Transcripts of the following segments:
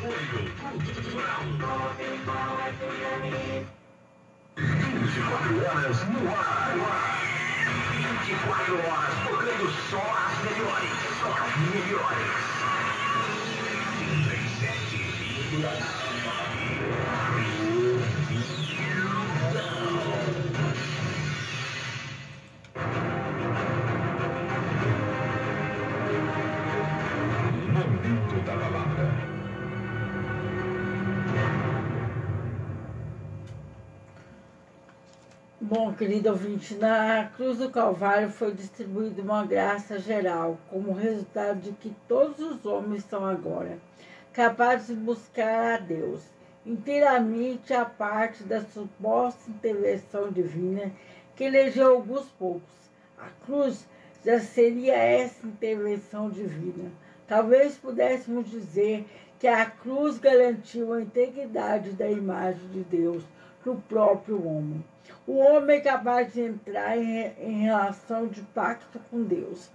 24 horas no ar. 24 horas tocando só as melhores. Só as melhores. 37,5. Bom, querido ouvinte, na cruz do Calvário foi distribuída uma graça geral, como resultado de que todos os homens são agora capazes de buscar a Deus, inteiramente a parte da suposta intervenção divina que elegeu alguns poucos. A cruz já seria essa intervenção divina. Talvez pudéssemos dizer que a cruz garantiu a integridade da imagem de Deus no próprio homem. O homem é capaz de entrar em, em relação de pacto com Deus.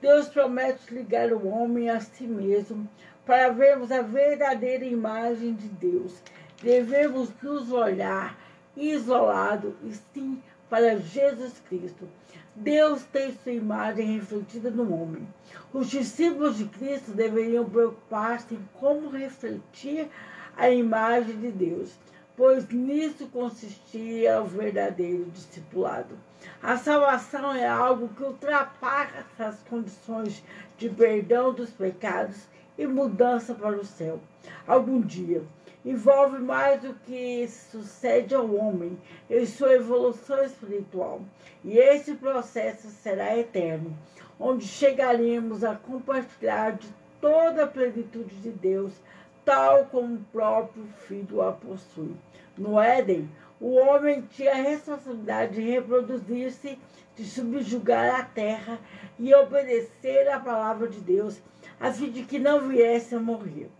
Deus promete ligar o homem a si mesmo para vermos a verdadeira imagem de Deus. Devemos nos olhar isolado e sim para Jesus Cristo. Deus tem sua imagem refletida no homem. Os discípulos de Cristo deveriam preocupar-se em como refletir a imagem de Deus pois nisso consistia o verdadeiro discipulado. A salvação é algo que ultrapassa as condições de perdão dos pecados e mudança para o céu. Algum dia envolve mais do que sucede ao homem em sua evolução espiritual. E esse processo será eterno, onde chegaremos a compartilhar de toda a plenitude de Deus, tal como o próprio Filho a possui. No Éden, o homem tinha a responsabilidade de reproduzir-se, de subjugar a terra e obedecer à palavra de Deus, a fim de que não viesse a morrer.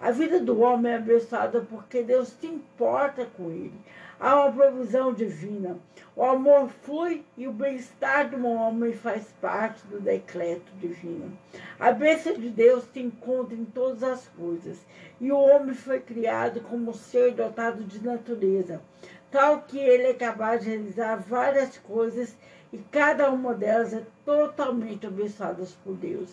A vida do homem é abençoada porque Deus se importa com ele. Há uma provisão divina. O amor flui e o bem-estar do homem faz parte do decreto divino. A bênção de Deus se encontra em todas as coisas. E o homem foi criado como ser dotado de natureza, tal que ele é capaz de realizar várias coisas e cada uma delas é totalmente abençoada por Deus.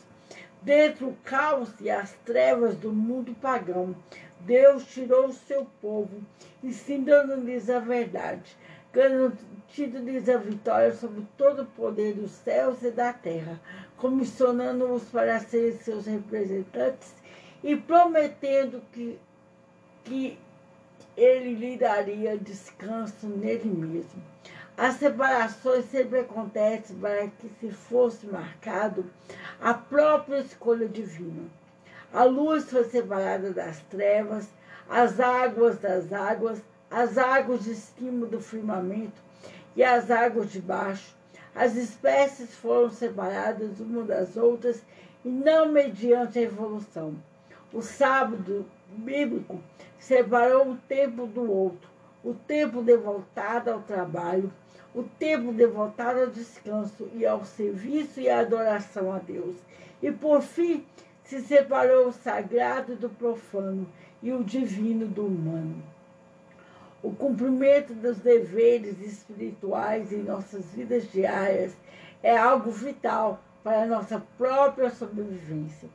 Dentre o caos e as trevas do mundo pagão, Deus tirou o seu povo, ensinando-lhes a verdade, garantindo-lhes a vitória sobre todo o poder dos céus e da terra, comissionando-os para serem seus representantes e prometendo que, que ele lhe daria descanso nele mesmo. As separações sempre acontecem para que se fosse marcado a própria escolha divina. A luz foi separada das trevas, as águas das águas, as águas de cima do firmamento e as águas de baixo. As espécies foram separadas umas das outras e não mediante a evolução. O sábado bíblico separou um tempo do outro, o tempo devotado ao trabalho, o tempo devotado ao descanso e ao serviço e à adoração a Deus. E por fim, se separou o sagrado do profano e o divino do humano. O cumprimento dos deveres espirituais em nossas vidas diárias é algo vital para a nossa própria sobrevivência.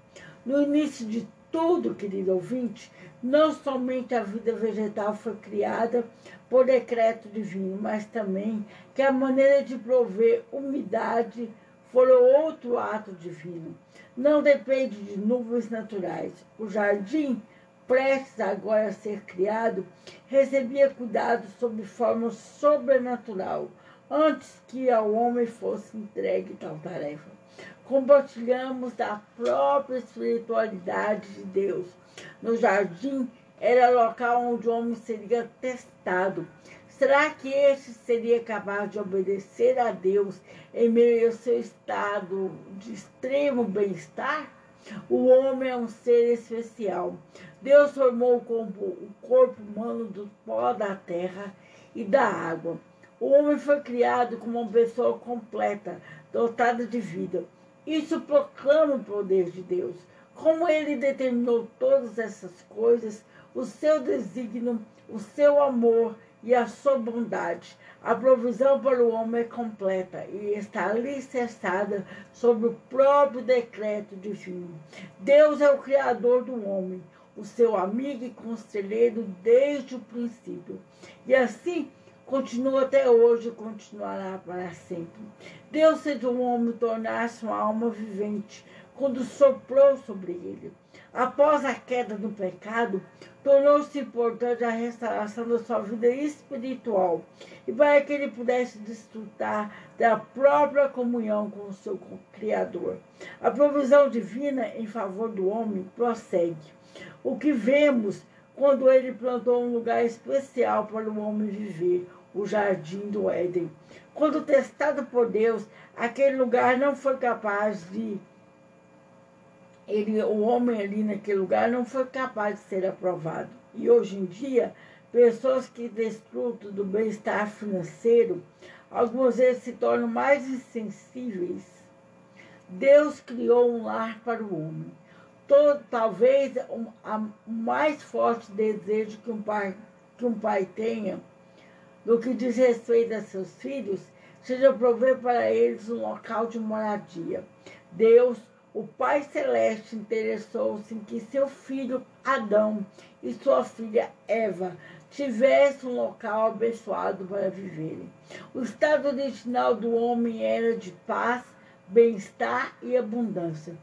No início de tudo, querido ouvinte, não somente a vida vegetal foi criada por decreto divino, mas também que a maneira de prover umidade foi outro ato divino. Não depende de nuvens naturais. O jardim, prestes agora a ser criado, recebia cuidado sob forma sobrenatural, antes que ao homem fosse entregue tal tarefa compartilhamos da própria espiritualidade de Deus. No jardim era local onde o homem seria testado. Será que este seria capaz de obedecer a Deus em meio ao seu estado de extremo bem-estar? O homem é um ser especial. Deus formou o corpo humano do pó da terra e da água. O homem foi criado como uma pessoa completa, dotada de vida. Isso proclama o poder de Deus. Como ele determinou todas essas coisas, o seu desígnio, o seu amor e a sua bondade. A provisão para o homem é completa e está alicerçada sobre o próprio decreto divino. Deus é o Criador do homem, o seu amigo e conselheiro desde o princípio. E assim continua até hoje e continuará para sempre. Deus fez o homem tornar-se uma alma vivente quando soprou sobre ele. Após a queda do pecado, tornou-se importante a restauração da sua vida espiritual e para que ele pudesse desfrutar da própria comunhão com o seu Criador. A provisão divina em favor do homem prossegue. O que vemos quando ele plantou um lugar especial para o homem viver, o jardim do Éden. Quando testado por Deus, aquele lugar não foi capaz de ele, o homem ali naquele lugar não foi capaz de ser aprovado. E hoje em dia, pessoas que desfrutam do bem-estar financeiro, algumas vezes se tornam mais insensíveis. Deus criou um lar para o homem. Todo, talvez o um, mais forte desejo que um, pai, que um pai tenha no que diz respeito a seus filhos seja prover para eles um local de moradia. Deus o Pai Celeste interessou-se em que seu filho Adão e sua filha Eva tivessem um local abençoado para viverem. O estado original do homem era de paz, bem-estar e abundância.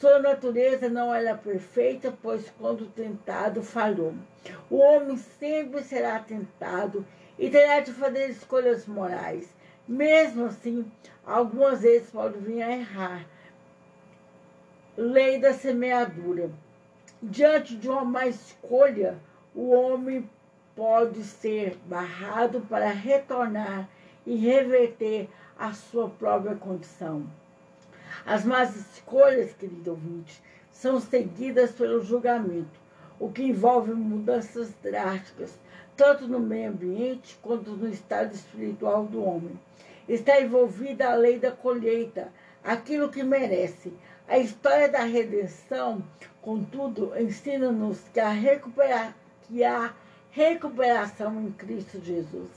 Sua natureza não era perfeita, pois quando tentado falhou. O homem sempre será tentado e terá de fazer escolhas morais. Mesmo assim, algumas vezes pode vir a errar lei da semeadura. Diante de uma má escolha, o homem pode ser barrado para retornar e reverter a sua própria condição. As más escolhas, querido ouvinte, são seguidas pelo julgamento, o que envolve mudanças drásticas, tanto no meio ambiente quanto no estado espiritual do homem. Está envolvida a lei da colheita, aquilo que merece, a história da redenção, contudo, ensina-nos que, a que a recuperação em Cristo Jesus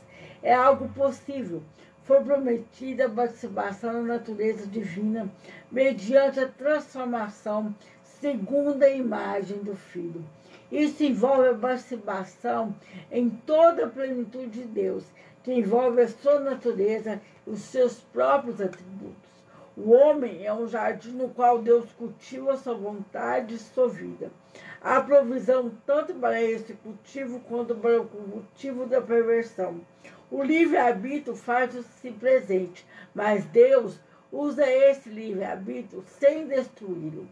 é algo possível. Foi prometida a participação na natureza divina mediante a transformação segundo a imagem do Filho. Isso envolve a participação em toda a plenitude de Deus, que envolve a sua natureza e os seus próprios atributos. O homem é um jardim no qual Deus cultiva sua vontade e sua vida. Há provisão tanto para esse cultivo quanto para o cultivo da perversão. O livre-arbítrio faz-se presente, mas Deus usa esse livre-arbítrio sem destruí-lo.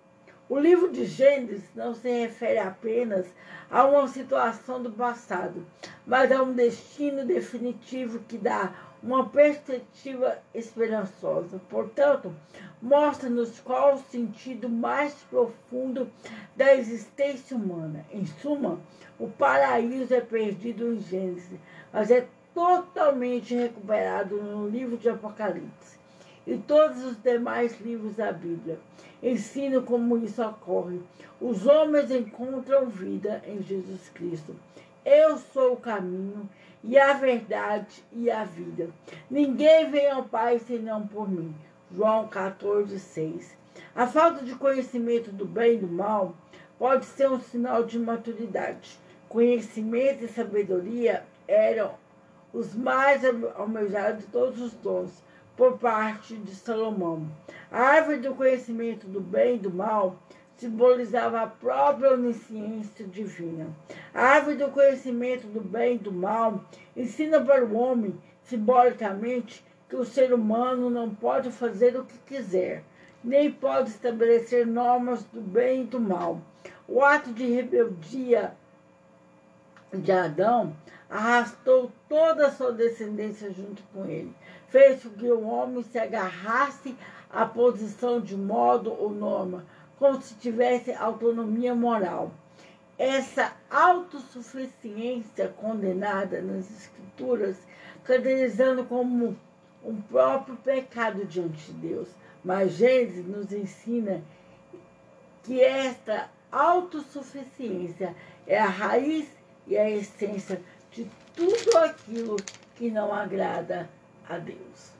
O livro de Gênesis não se refere apenas a uma situação do passado, mas a um destino definitivo que dá uma perspectiva esperançosa. Portanto, mostra-nos qual o sentido mais profundo da existência humana. Em suma, o paraíso é perdido em Gênesis, mas é totalmente recuperado no livro de Apocalipse e todos os demais livros da Bíblia. Ensino como isso ocorre. Os homens encontram vida em Jesus Cristo. Eu sou o caminho e a verdade e a vida. Ninguém vem ao Pai senão por mim. João 14, 6. A falta de conhecimento do bem e do mal pode ser um sinal de maturidade. Conhecimento e sabedoria eram os mais almejados de todos os dons por parte de Salomão. A árvore do conhecimento do bem e do mal simbolizava a própria onisciência divina. Árvore do conhecimento do bem e do mal ensina para o homem, simbolicamente, que o ser humano não pode fazer o que quiser, nem pode estabelecer normas do bem e do mal. O ato de rebeldia de Adão arrastou toda a sua descendência junto com ele. Fez com que o homem se agarrasse à posição de modo ou norma, como se tivesse autonomia moral. Essa autossuficiência condenada nas Escrituras, caracterizando como um próprio pecado diante de Deus. Mas Gênesis nos ensina que esta autossuficiência é a raiz e a essência de tudo aquilo que não agrada a Deus.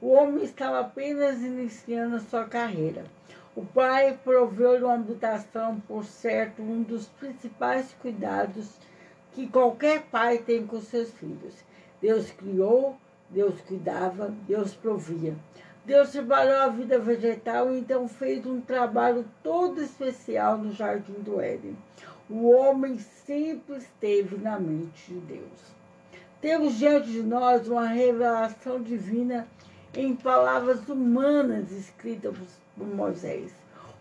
O homem estava apenas iniciando sua carreira. O pai proveu-lhe uma habitação, por certo, um dos principais cuidados que qualquer pai tem com seus filhos. Deus criou, Deus cuidava, Deus provia. Deus trabalhou a vida vegetal e então fez um trabalho todo especial no jardim do Éden. O homem sempre esteve na mente de Deus. Temos diante de nós uma revelação divina em palavras humanas escritas por Moisés.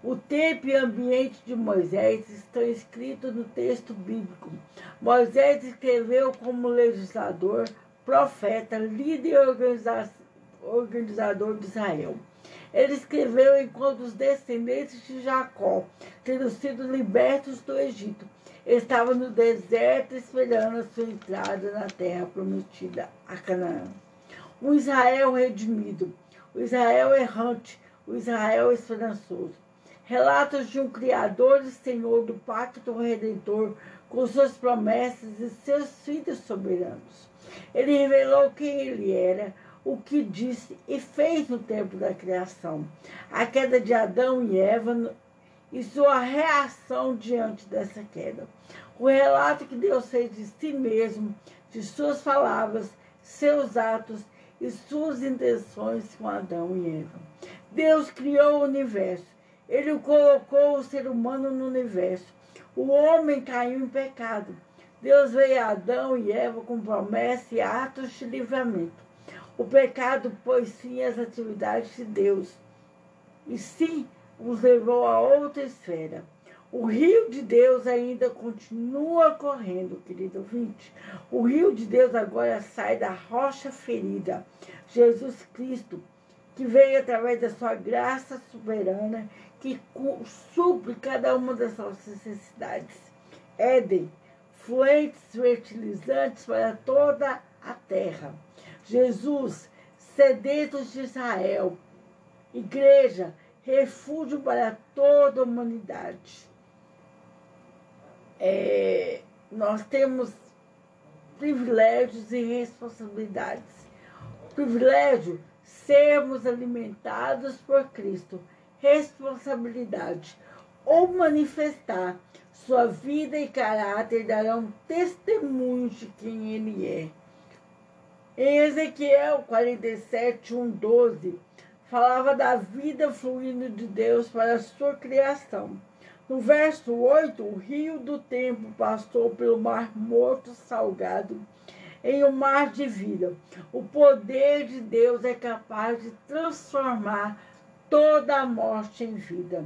O tempo e ambiente de Moisés estão escritos no texto bíblico. Moisés escreveu como legislador, profeta, líder e organiza- organizador de Israel. Ele escreveu enquanto os descendentes de Jacó, tendo sido libertos do Egito, estavam no deserto esperando a sua entrada na terra prometida, a Canaã. O Israel redimido, o Israel errante, o Israel esperançoso. Relatos de um Criador e Senhor do pacto redentor com suas promessas e seus filhos soberanos. Ele revelou quem ele era, o que disse e fez no tempo da criação, a queda de Adão e Eva e sua reação diante dessa queda. O relato que Deus fez de si mesmo, de suas palavras, seus atos e suas intenções com Adão e Eva. Deus criou o universo. Ele colocou o ser humano no universo. O homem caiu em pecado. Deus veio a Adão e Eva com promessa e atos de livramento. O pecado pôs fim às atividades de Deus e sim os levou a outra esfera. O rio de Deus ainda continua correndo, querido ouvinte. O rio de Deus agora sai da rocha ferida, Jesus Cristo, que veio através da sua graça soberana, que supre cada uma das nossas necessidades. Éden, fluentes fertilizantes para toda a terra. Jesus, sedentos de Israel, igreja, refúgio para toda a humanidade. É, nós temos privilégios e responsabilidades. Privilégio, sermos alimentados por Cristo. Responsabilidade, ou manifestar sua vida e caráter darão testemunho de quem ele é. Em Ezequiel 47, 1, 12, falava da vida fluindo de Deus para a sua criação. No verso 8, o rio do tempo passou pelo mar morto salgado em um mar de vida. O poder de Deus é capaz de transformar toda a morte em vida.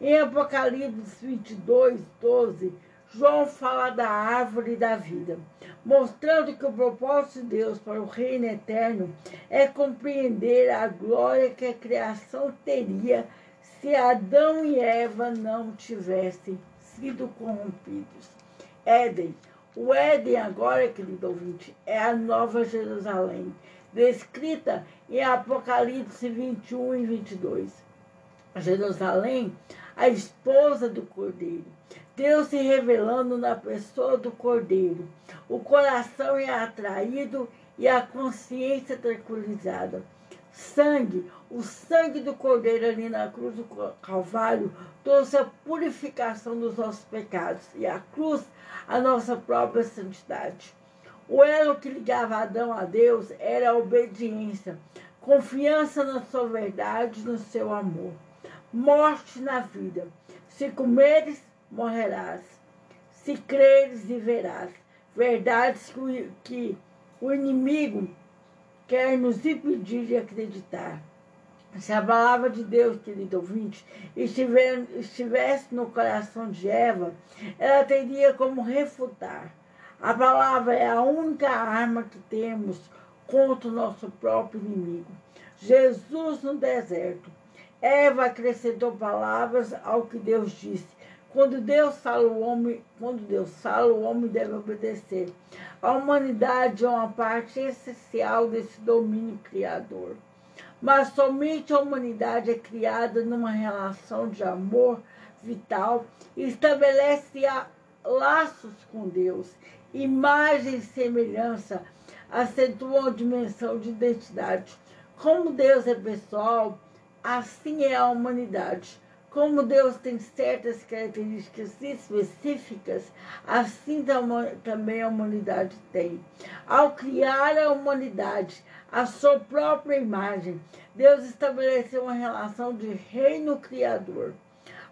Em Apocalipse 22, 12, João fala da árvore da vida, mostrando que o propósito de Deus para o reino eterno é compreender a glória que a criação teria se Adão e Eva não tivessem sido corrompidos. Éden. O Éden agora, querido ouvinte, é a nova Jerusalém, descrita em Apocalipse 21 e 22. Jerusalém, a esposa do Cordeiro. Deus se revelando na pessoa do Cordeiro. O coração é atraído e a consciência tranquilizada. Sangue, o sangue do Cordeiro ali na cruz do Calvário trouxe a purificação dos nossos pecados e a cruz a nossa própria santidade. O elo que ligava Adão a Deus era a obediência, confiança na sua verdade, no seu amor. Morte na vida. Se comeres, morrerás. Se creres, viverás. Verdades que o, que o inimigo quer nos impedir de acreditar. Se a palavra de Deus, querido ouvinte, estiver, estivesse no coração de Eva, ela teria como refutar. A palavra é a única arma que temos contra o nosso próprio inimigo. Jesus no deserto. Eva acrescentou palavras ao que Deus disse. Quando Deus fala o homem, quando Deus fala, o homem deve obedecer. A humanidade é uma parte essencial desse domínio criador. mas somente a humanidade é criada numa relação de amor vital e estabelece laços com Deus. Imagem e semelhança acentuam a dimensão de identidade. Como Deus é pessoal, assim é a humanidade. Como Deus tem certas características específicas, assim tam- também a humanidade tem. Ao criar a humanidade, a sua própria imagem, Deus estabeleceu uma relação de reino criador.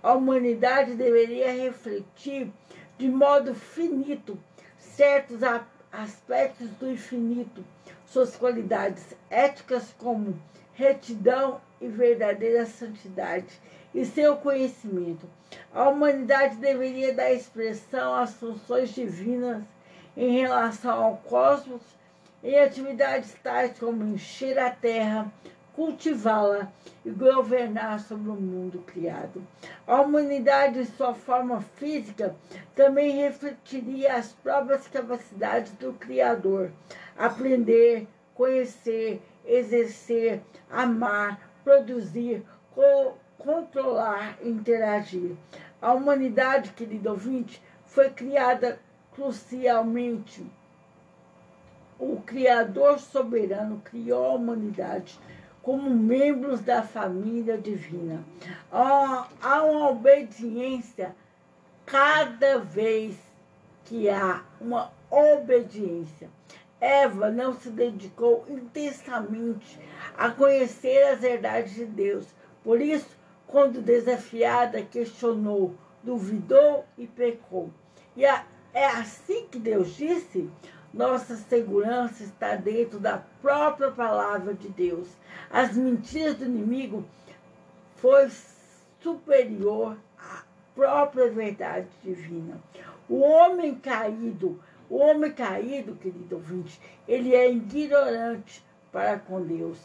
A humanidade deveria refletir de modo finito certos aspectos do infinito, suas qualidades éticas como retidão e verdadeira santidade, e seu conhecimento. A humanidade deveria dar expressão às funções divinas em relação ao cosmos em atividades tais como encher a terra, cultivá-la e governar sobre o mundo criado. A humanidade, em sua forma física, também refletiria as próprias capacidades do Criador: aprender, conhecer, exercer, amar, produzir, co controlar interagir. A humanidade, querido ouvinte, foi criada crucialmente o Criador soberano criou a humanidade como membros da família divina. Há uma obediência cada vez que há uma obediência. Eva não se dedicou intensamente a conhecer as verdades de Deus. Por isso, quando desafiada, questionou, duvidou e pecou. E é assim que Deus disse: nossa segurança está dentro da própria palavra de Deus. As mentiras do inimigo foi superior à própria verdade divina. O homem caído, o homem caído, querido ouvinte, ele é ignorante para com Deus.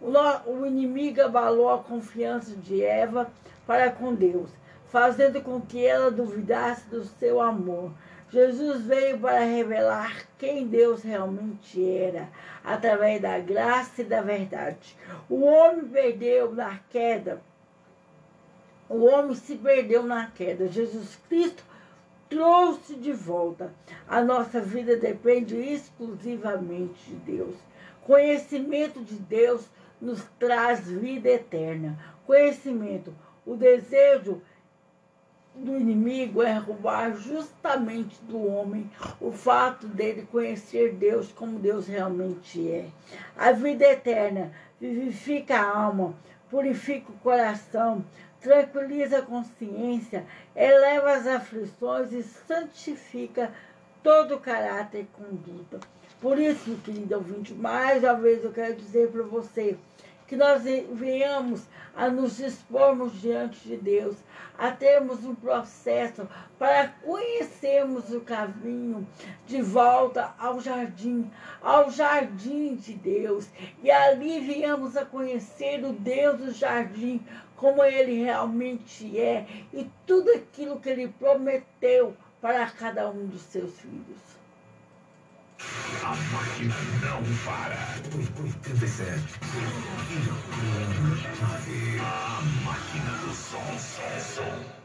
O, inimigo abalou a confiança de Eva para com Deus, fazendo com que ela duvidasse do seu amor. Jesus veio para revelar quem Deus realmente era, através da graça e da verdade. O homem perdeu na queda, o homem se perdeu na queda. Jesus Cristo trouxe de volta. A nossa vida depende exclusivamente de Deus. Conhecimento de Deus nos traz vida eterna. Conhecimento, o desejo do inimigo é roubar justamente do homem o fato dele conhecer Deus como Deus realmente é. A vida eterna vivifica a alma, purifica o coração, tranquiliza a consciência, eleva as aflições e santifica todo o caráter e conduta. Por isso, querido ouvinte, mais uma vez eu quero dizer para você que nós venhamos a nos expormos diante de Deus, a termos um processo para conhecermos o caminho de volta ao jardim, ao jardim de Deus, e ali viemos a conhecer o Deus do jardim, como ele realmente é, e tudo aquilo que ele prometeu para cada um dos seus filhos. A máquina não para. 87. A máquina do som. som, som.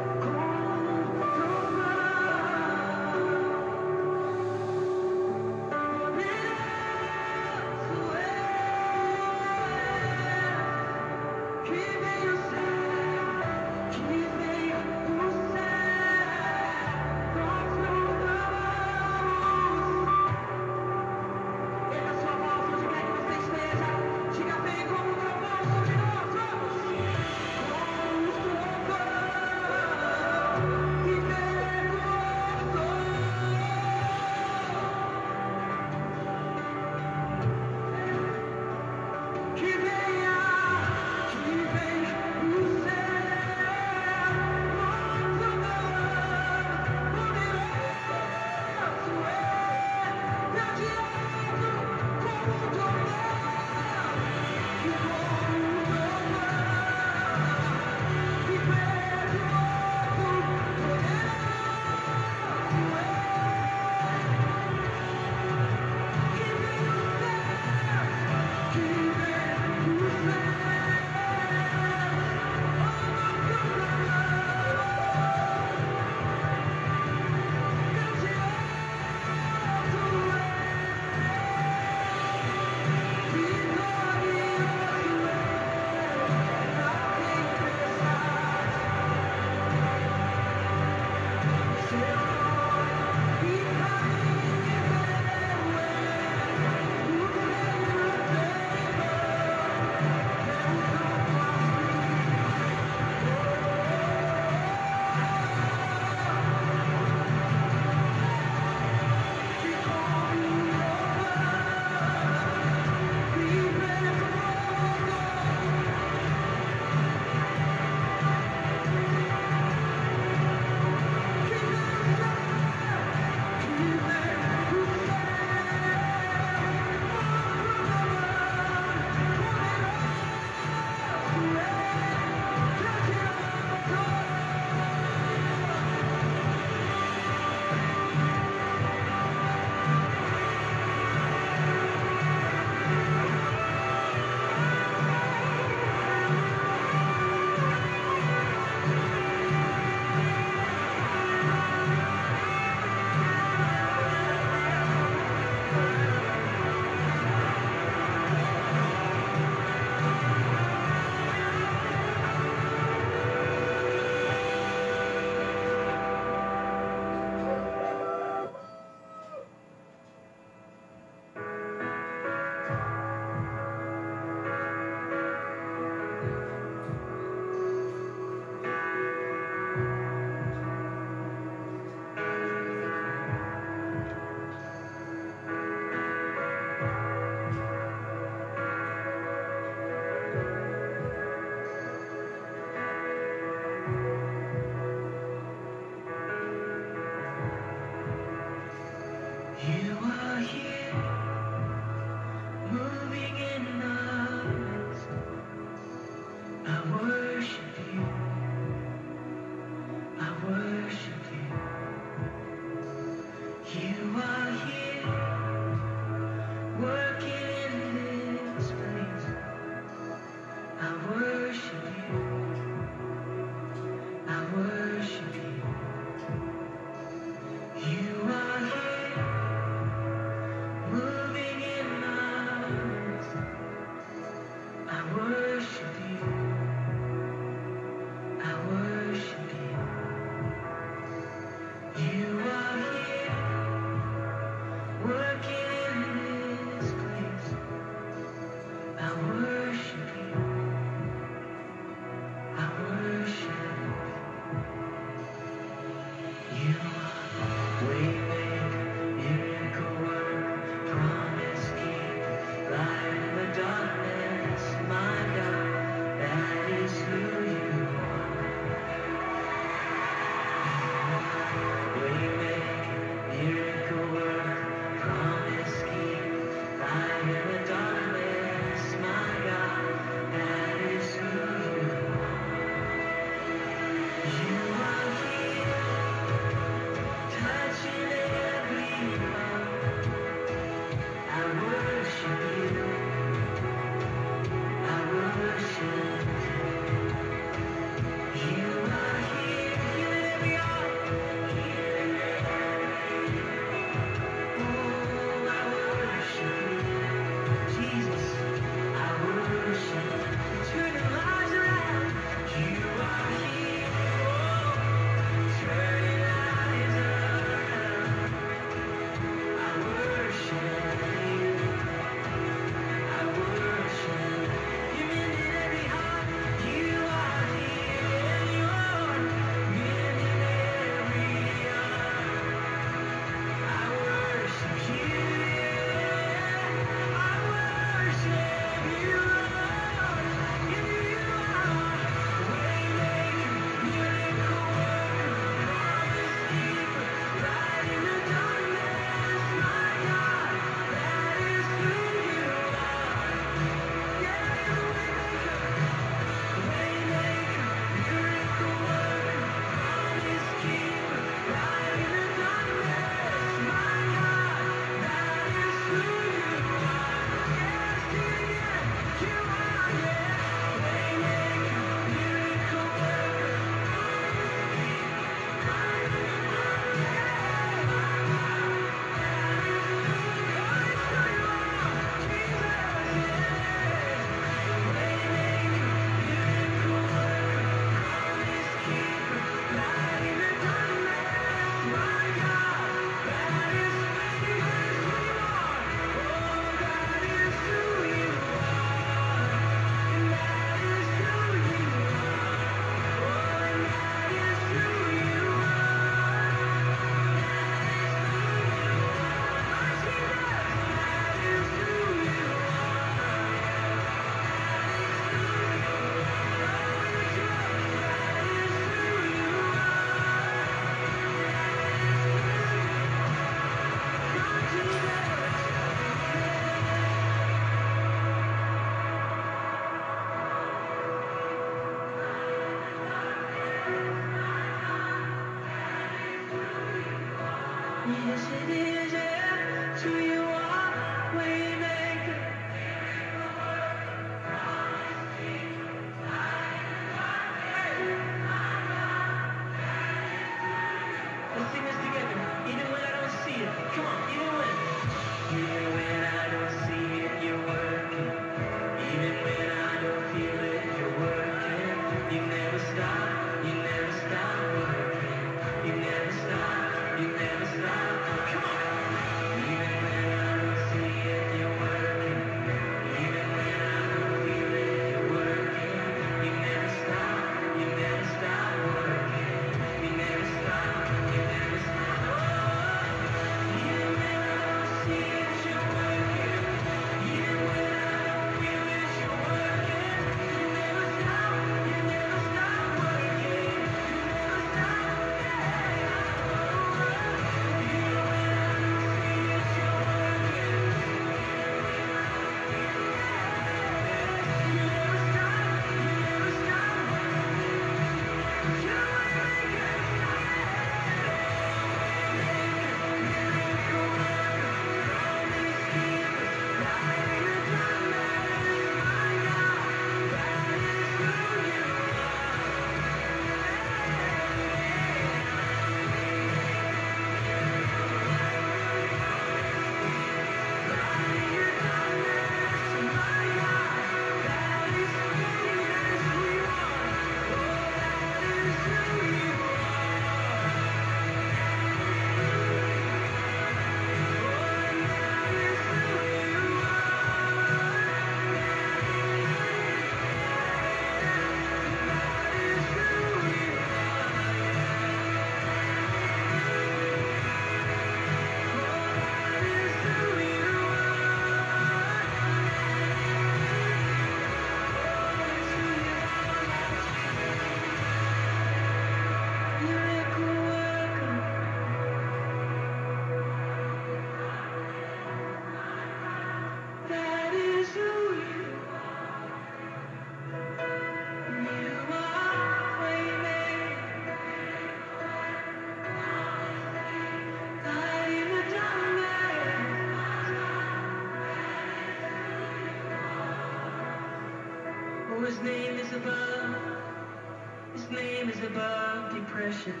worship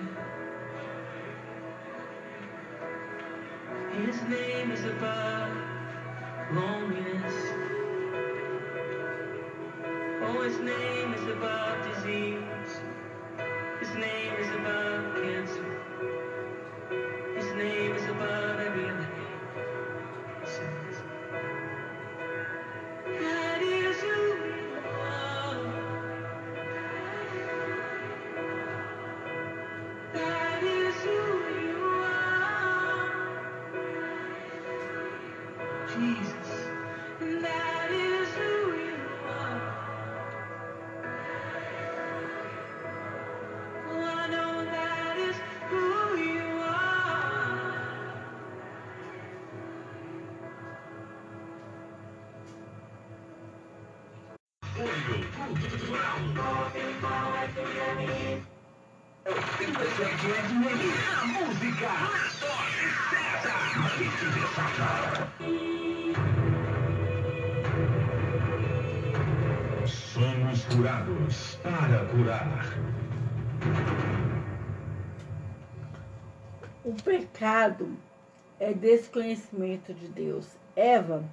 Olho Cultural. Simplesmente a música Ressaca. Somos curados para curar. O pecado é desconhecimento de Deus. Eva,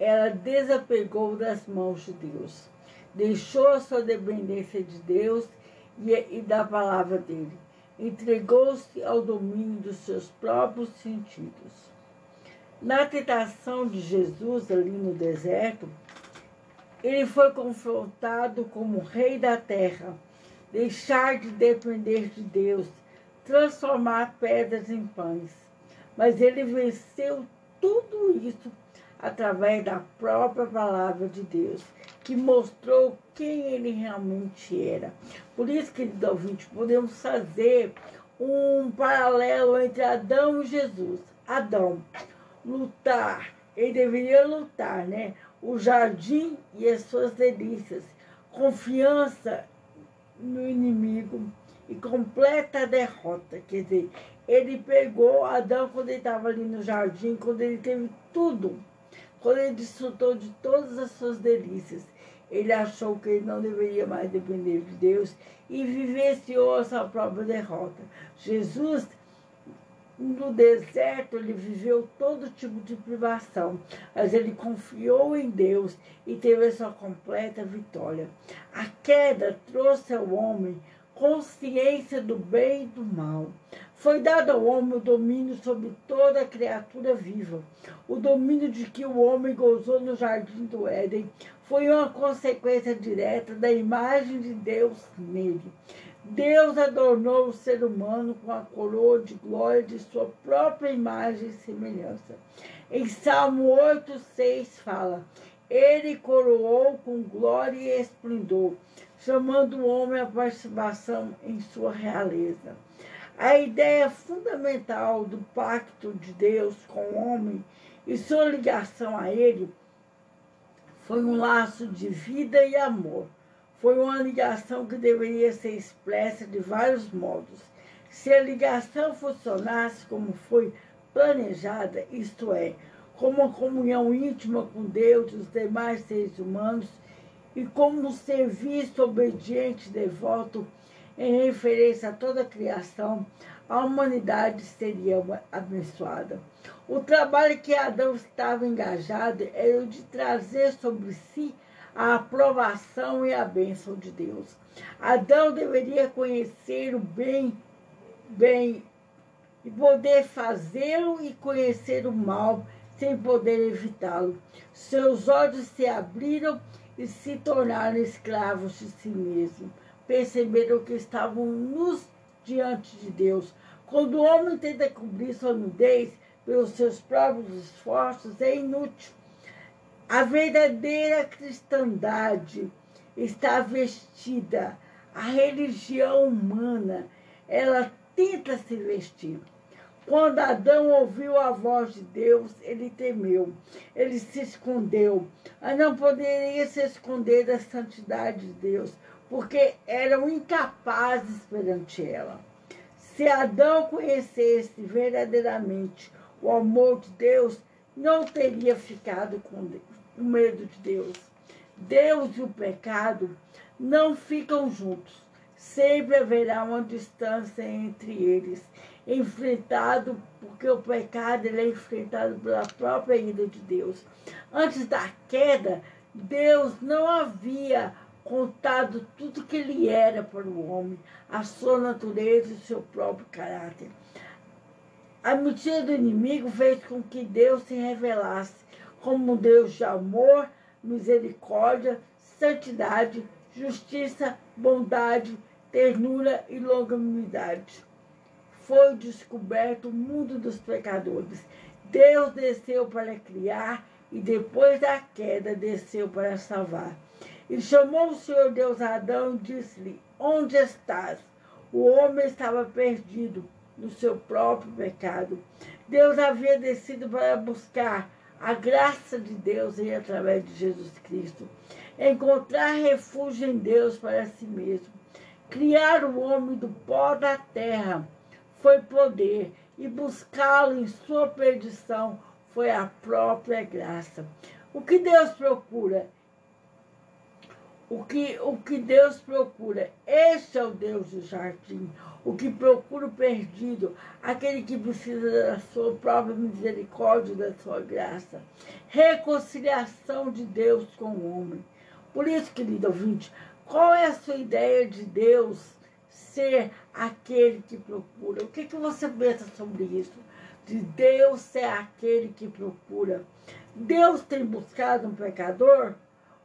ela desapegou das mãos de Deus, deixou a sua dependência de Deus e, e da palavra dele, entregou-se ao domínio dos seus próprios sentidos. Na tentação de Jesus ali no deserto, ele foi confrontado como rei da terra, deixar de depender de Deus, transformar pedras em pães. Mas ele venceu tudo isso através da própria palavra de Deus, que mostrou quem ele realmente era. Por isso, querido ouvinte, podemos fazer um paralelo entre Adão e Jesus. Adão, lutar, ele deveria lutar, né? O jardim e as suas delícias, confiança no inimigo e completa derrota. Quer dizer, ele pegou Adão quando ele estava ali no jardim, quando ele teve tudo, quando ele desfrutou de todas as suas delícias. Ele achou que ele não deveria mais depender de Deus e vivenciou a sua própria derrota. Jesus, no deserto, ele viveu todo tipo de privação, mas ele confiou em Deus e teve a sua completa vitória. A queda trouxe ao homem consciência do bem e do mal. Foi dado ao homem o domínio sobre toda criatura viva. O domínio de que o homem gozou no jardim do Éden foi uma consequência direta da imagem de Deus nele. Deus adornou o ser humano com a coroa de glória de sua própria imagem e semelhança. Em Salmo 8, 6 fala: Ele coroou com glória e esplendor, chamando o homem à participação em sua realeza. A ideia fundamental do pacto de Deus com o homem e sua ligação a ele foi um laço de vida e amor. Foi uma ligação que deveria ser expressa de vários modos. Se a ligação funcionasse como foi planejada, isto é, como uma comunhão íntima com Deus e os demais seres humanos, e como um serviço obediente e devoto em referência a toda a criação, a humanidade seria abençoada. O trabalho que Adão estava engajado era o de trazer sobre si a aprovação e a bênção de Deus. Adão deveria conhecer o bem, bem e poder fazê-lo e conhecer o mal sem poder evitá-lo. Seus olhos se abriram e se tornaram escravos de si mesmos. Perceberam que estavam nus diante de Deus. Quando o homem tenta cobrir sua nudez pelos seus próprios esforços, é inútil. A verdadeira cristandade está vestida. A religião humana, ela tenta se vestir. Quando Adão ouviu a voz de Deus, ele temeu, ele se escondeu. Mas não poderia se esconder da santidade de Deus, porque eram incapazes perante ela. Se Adão conhecesse verdadeiramente o amor de Deus, não teria ficado com, Deus, com medo de Deus. Deus e o pecado não ficam juntos. Sempre haverá uma distância entre eles, enfrentado, porque o pecado ele é enfrentado pela própria ira de Deus. Antes da queda, Deus não havia contado tudo que ele era para o homem, a sua natureza e o seu próprio caráter. A mentira do inimigo fez com que Deus se revelasse como Deus de amor, misericórdia, santidade, justiça, bondade, ternura e longanimidade. Foi descoberto o mundo dos pecadores. Deus desceu para criar e depois da queda desceu para salvar. E chamou o Senhor Deus a Adão e disse-lhe: Onde estás? O homem estava perdido no seu próprio pecado. Deus havia descido para buscar a graça de Deus e através de Jesus Cristo. Encontrar refúgio em Deus para si mesmo. Criar o homem do pó da terra foi poder e buscá-lo em sua perdição foi a própria graça. O que Deus procura? O que, o que Deus procura? Este é o Deus do jardim. O que procura o perdido, aquele que precisa da sua própria misericórdia, da sua graça. Reconciliação de Deus com o homem. Por isso, querido ouvinte, qual é a sua ideia de Deus ser aquele que procura? O que, que você pensa sobre isso? De Deus ser aquele que procura. Deus tem buscado um pecador?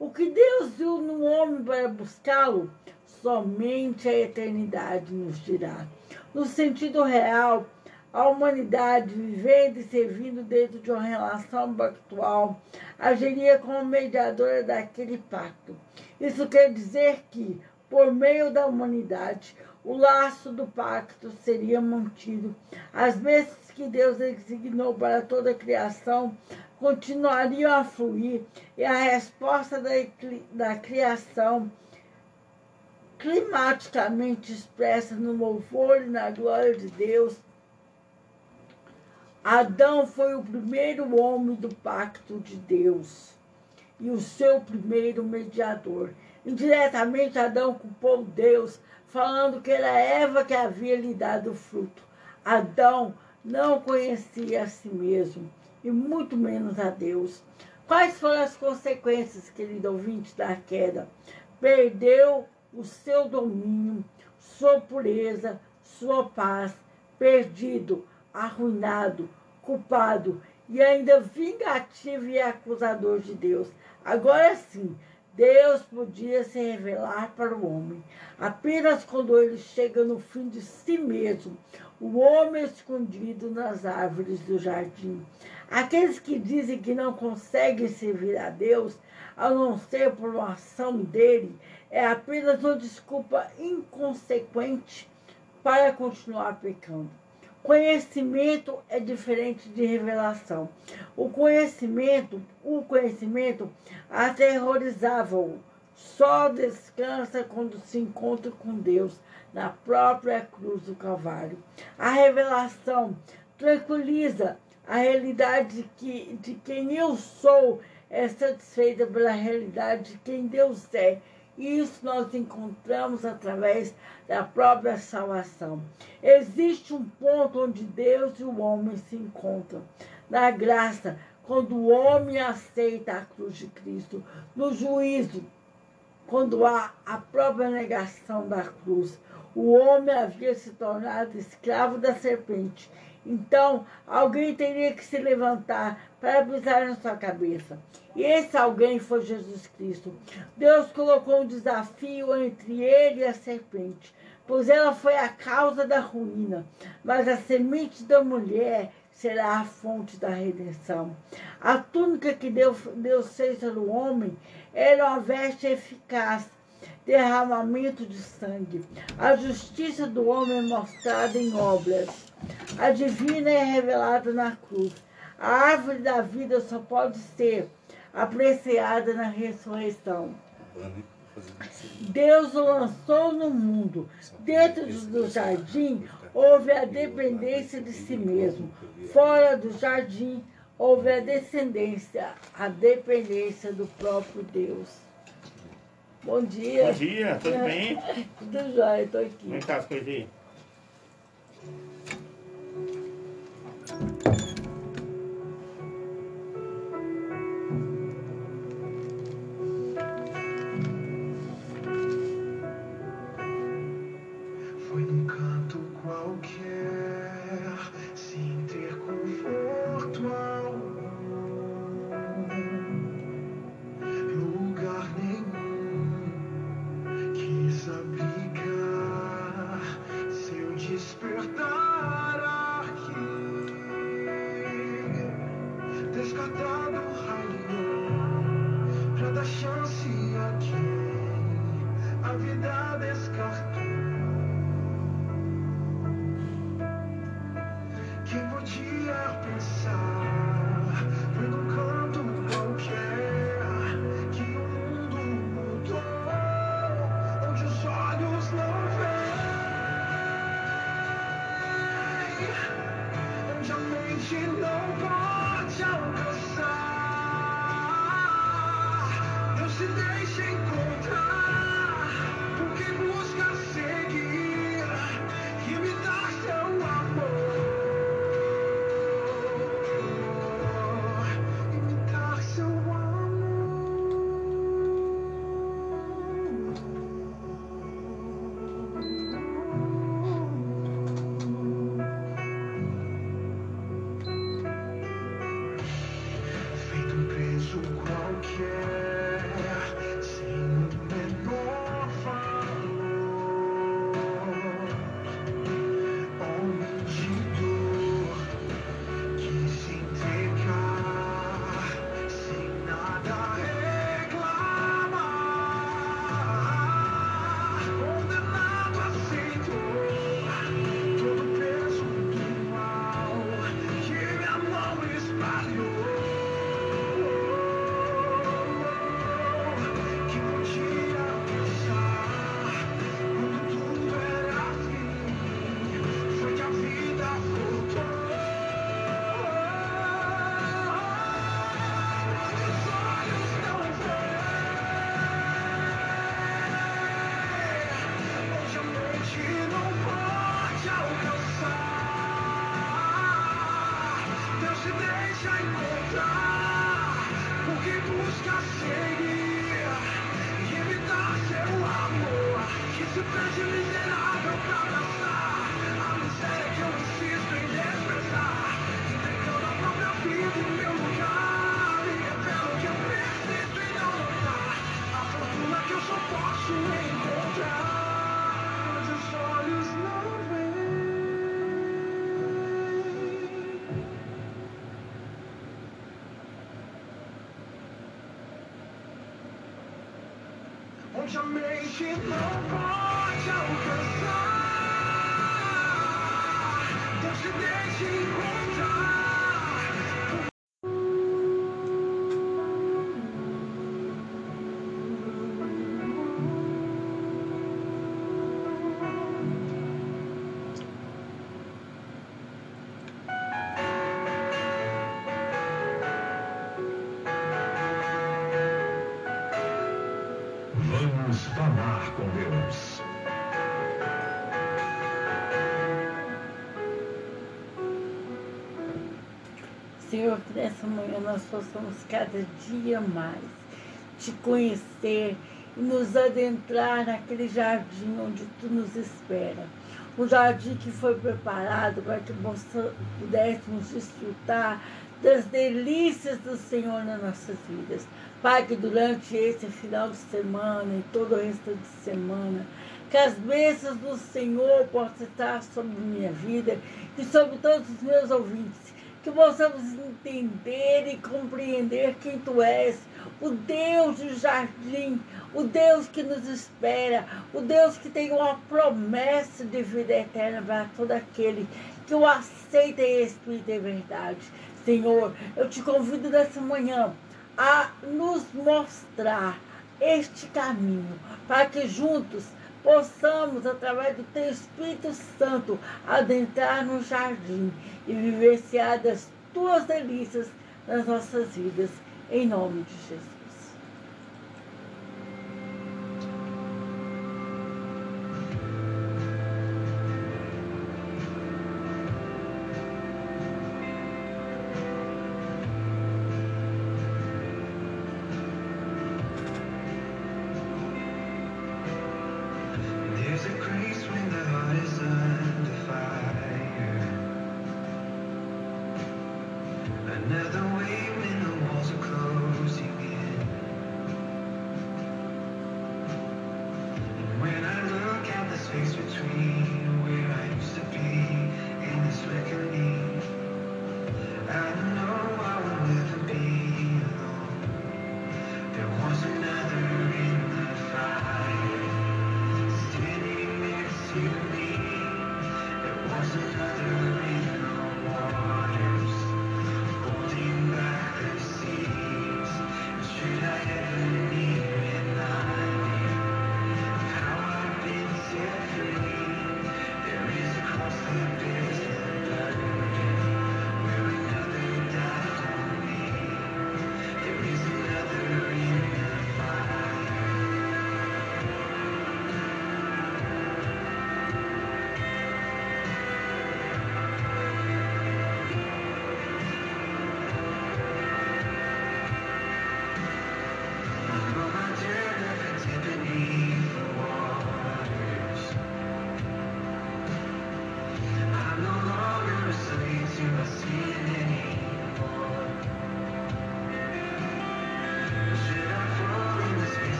O que Deus viu no homem para buscá-lo, somente a eternidade nos dirá. No sentido real, a humanidade, vivendo e servindo dentro de uma relação pactual, agiria como mediadora daquele pacto. Isso quer dizer que, por meio da humanidade, o laço do pacto seria mantido. As bênçãos que Deus designou para toda a criação continuariam a fluir e a resposta da, da criação climaticamente expressa no louvor e na glória de Deus. Adão foi o primeiro homem do pacto de Deus e o seu primeiro mediador. Indiretamente, Adão culpou Deus, falando que era Eva que havia lhe dado o fruto. Adão não conhecia a si mesmo e muito menos a Deus. Quais foram as consequências, querido ouvinte, da queda? Perdeu o seu domínio, sua pureza, sua paz, perdido, arruinado, culpado e ainda vingativo e acusador de Deus. Agora sim, Deus podia se revelar para o homem. Apenas quando ele chega no fim de si mesmo, o homem escondido nas árvores do jardim. Aqueles que dizem que não conseguem servir a Deus, a não ser por uma ação dele, é apenas uma desculpa inconsequente para continuar pecando. Conhecimento é diferente de revelação. O conhecimento, o conhecimento aterrorizava-o. Só descansa quando se encontra com Deus na própria cruz do Calvário. A revelação tranquiliza a realidade de, que, de quem eu sou é satisfeita pela realidade de quem Deus é. Isso nós encontramos através da própria salvação. Existe um ponto onde Deus e o homem se encontram. Na graça, quando o homem aceita a cruz de Cristo. No juízo, quando há a própria negação da cruz. O homem havia se tornado escravo da serpente então, alguém teria que se levantar para pisar na sua cabeça. E esse alguém foi Jesus Cristo. Deus colocou um desafio entre ele e a serpente, pois ela foi a causa da ruína, mas a semente da mulher será a fonte da redenção. A túnica que Deus, fez o homem era uma veste eficaz, derramamento de sangue. A justiça do homem mostrada em obras. A divina é revelada na cruz. A árvore da vida só pode ser apreciada na ressurreição. Deus o lançou no mundo. Dentro do jardim houve a dependência de si mesmo. Fora do jardim houve a descendência, a dependência do próprio Deus. Bom dia. Bom dia, tudo bem? Tudo jóia, estou aqui. Como é que tá as coisas aí? Mente não pode alcançar. Deus se deixa encontrar por quem busca seguir Senhor, nessa manhã nós possamos cada dia mais te conhecer e nos adentrar naquele jardim onde tu nos espera. Um jardim que foi preparado para que pudéssemos desfrutar das delícias do Senhor nas nossas vidas. Pai, que durante esse final de semana e todo o resto de semana, que as bênçãos do Senhor possam estar sobre minha vida e sobre todos os meus ouvintes que possamos entender e compreender quem tu és, o Deus do jardim, o Deus que nos espera, o Deus que tem uma promessa de vida eterna para todo aquele que o aceita em espírito e verdade. Senhor, eu te convido nessa manhã a nos mostrar este caminho, para que juntos possamos, através do Teu Espírito Santo, adentrar no jardim e vivenciar das Tuas delícias nas nossas vidas, em nome de Jesus.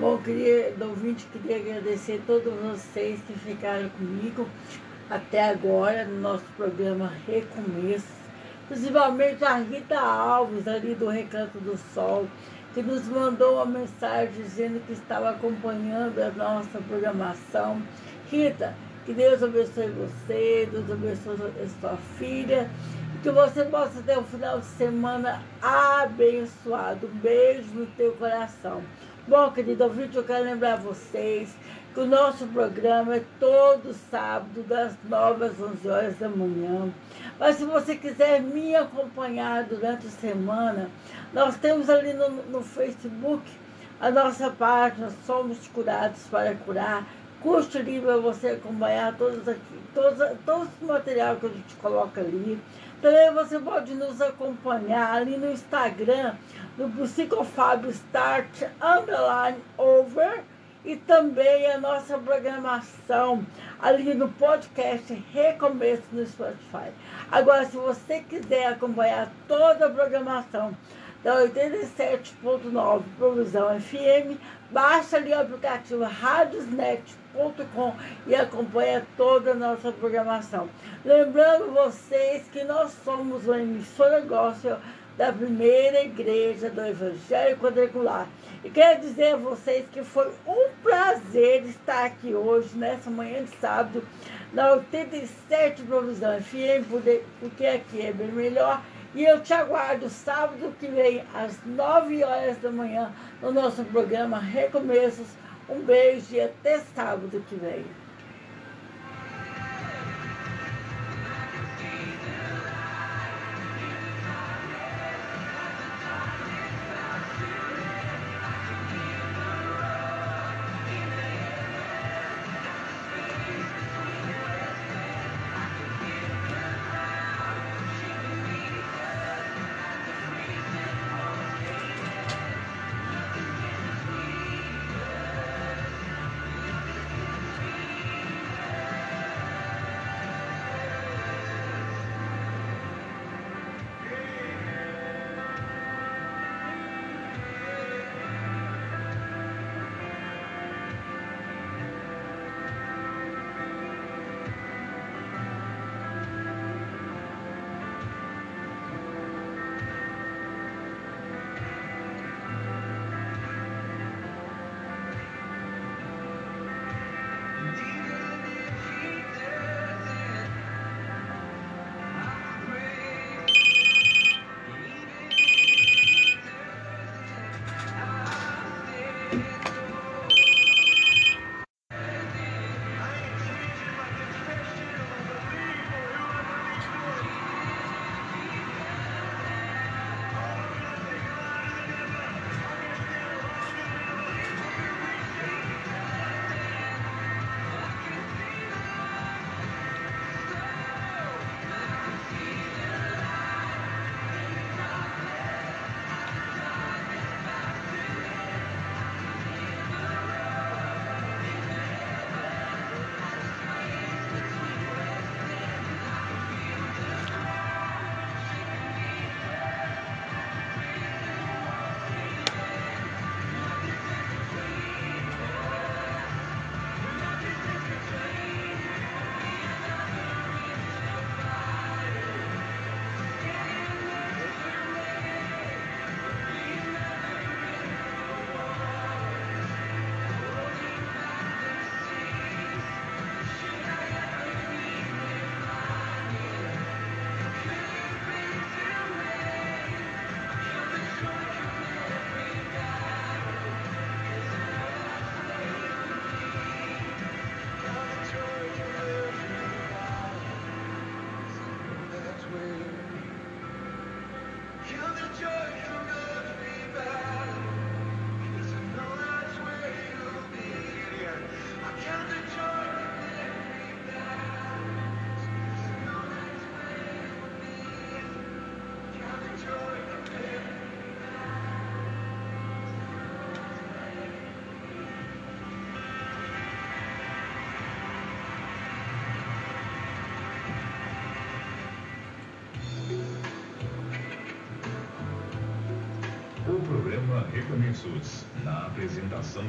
Bom, querido ouvinte, queria agradecer a todos vocês que ficaram comigo até agora no nosso programa Recomeço. Principalmente a Rita Alves, ali do Recanto do Sol, que nos mandou uma mensagem dizendo que estava acompanhando a nossa programação. Rita, que Deus abençoe você, Deus abençoe a sua filha, que você possa ter um final de semana abençoado. Um beijo no teu coração. Bom, querido ouvinte, eu quero lembrar vocês que o nosso programa é todo sábado, das 9 às 11 horas da manhã. Mas se você quiser me acompanhar durante a semana, nós temos ali no, no Facebook a nossa página Somos Curados para Curar. Custo livre você acompanhar todos aqui, todos, todo esse material que a gente coloca ali. Também você pode nos acompanhar ali no Instagram, no Psicofábio Start Underline Over e também a nossa programação ali no podcast Recomeço no Spotify. Agora, se você quiser acompanhar toda a programação da 87.9 Provisão FM, baixa ali o aplicativo radiosnet.com e acompanha toda a nossa programação. Lembrando vocês que nós somos uma emissora gospel da primeira igreja do Evangelho Quadrangular. E quero dizer a vocês que foi um prazer estar aqui hoje, nessa manhã de sábado, na 87 Provisão FM, porque aqui é bem melhor. E eu te aguardo sábado que vem, às 9 horas da manhã, no nosso programa Recomeços. Um beijo e até sábado que vem.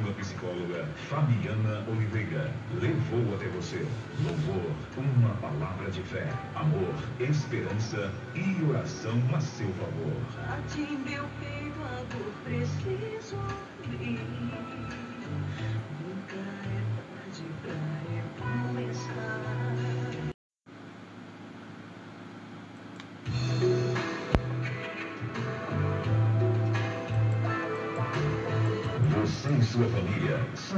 Da psicóloga Fabiana Oliveira, levou até você louvor, uma palavra de fé, amor, esperança e oração a seu favor. Bate em meu peito a preciso abrir.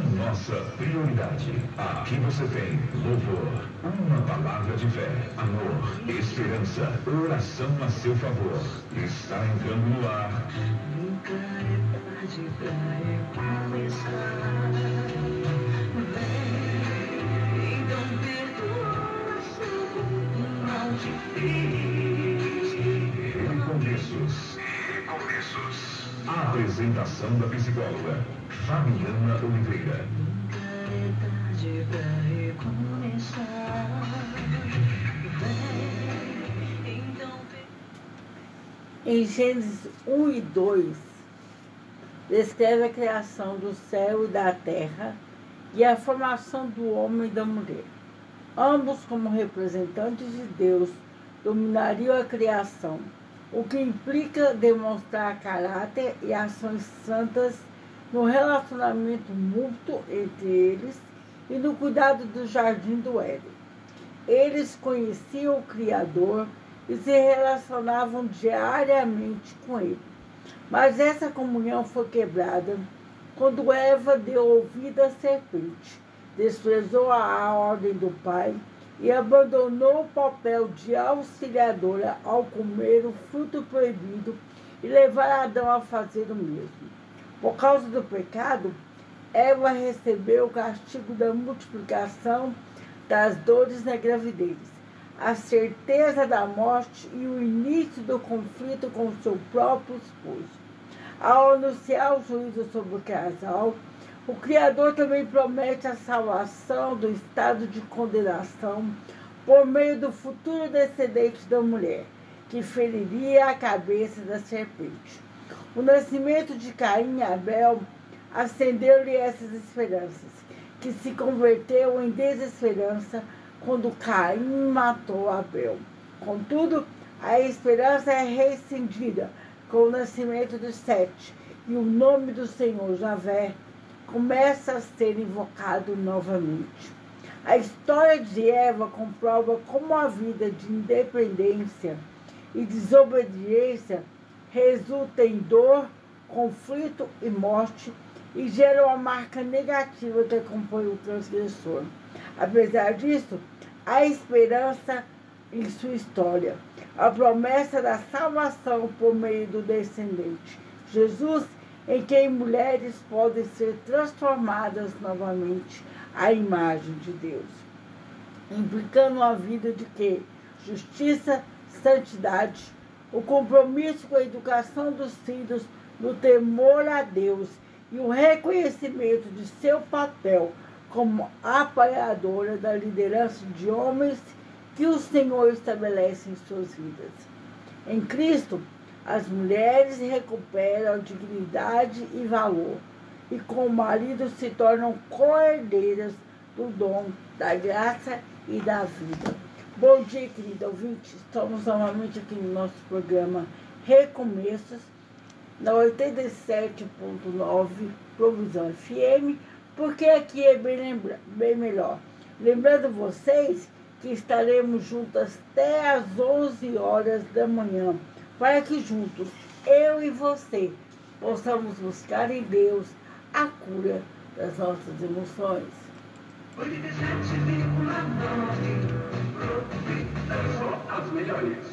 Nossa prioridade. Aqui você tem louvor, uma palavra de fé, amor, esperança, oração a seu favor. Está entrando no ar Nunca é tarde pra recomeçar. Vem, então perdoa se eu não te fiz. Recomeços. Recomeços. A apresentação da psicóloga Fabiana Oliveira. Em Gênesis 1 e 2, descreve a criação do céu e da terra e a formação do homem e da mulher. Ambos, como representantes de Deus, dominariam a criação, o que implica demonstrar caráter e ações santas no relacionamento mútuo entre eles e no cuidado do jardim do Éden. Eles conheciam o Criador e se relacionavam diariamente com ele. Mas essa comunhão foi quebrada quando Eva deu ouvido à serpente, desprezou a ordem do pai e abandonou o papel de auxiliadora ao comer o fruto proibido e levar Adão a fazer o mesmo. Por causa do pecado, Eva recebeu o castigo da multiplicação das dores na gravidez, a certeza da morte e o início do conflito com seu próprio esposo. Ao anunciar o juízo sobre o casal, o Criador também promete a salvação do estado de condenação por meio do futuro descendente da mulher, que feriria a cabeça da serpente. O nascimento de Caim e Abel acendeu-lhe essas esperanças, que se converteu em desesperança quando Caim matou Abel. Contudo, a esperança é rescindida com o nascimento de Sete, e o nome do Senhor Javé começa a ser invocado novamente. A história de Eva comprova como a vida de independência e desobediência resulta em dor, conflito e morte e gera uma marca negativa que acompanha o transgressor. Apesar disso, há esperança em sua história, a promessa da salvação por meio do descendente. Jesus em que mulheres podem ser transformadas novamente à imagem de Deus, implicando uma vida de que justiça, santidade, o compromisso com a educação dos filhos no temor a Deus e o reconhecimento de seu papel como apoiadora da liderança de homens que o Senhor estabelece em suas vidas. Em Cristo, as mulheres recuperam dignidade e valor, e com o marido se tornam coerdeiras do dom, da graça e da vida. Bom dia, querido ouvinte. Estamos novamente aqui no nosso programa Recomeços, na 87.9 Provisão FM, porque aqui é bem, lembra, bem melhor. Lembrando vocês que estaremos juntas até às 11 horas da manhã para que juntos, eu e você, possamos buscar em Deus a cura das nossas emoções. 87,9 só as melhores.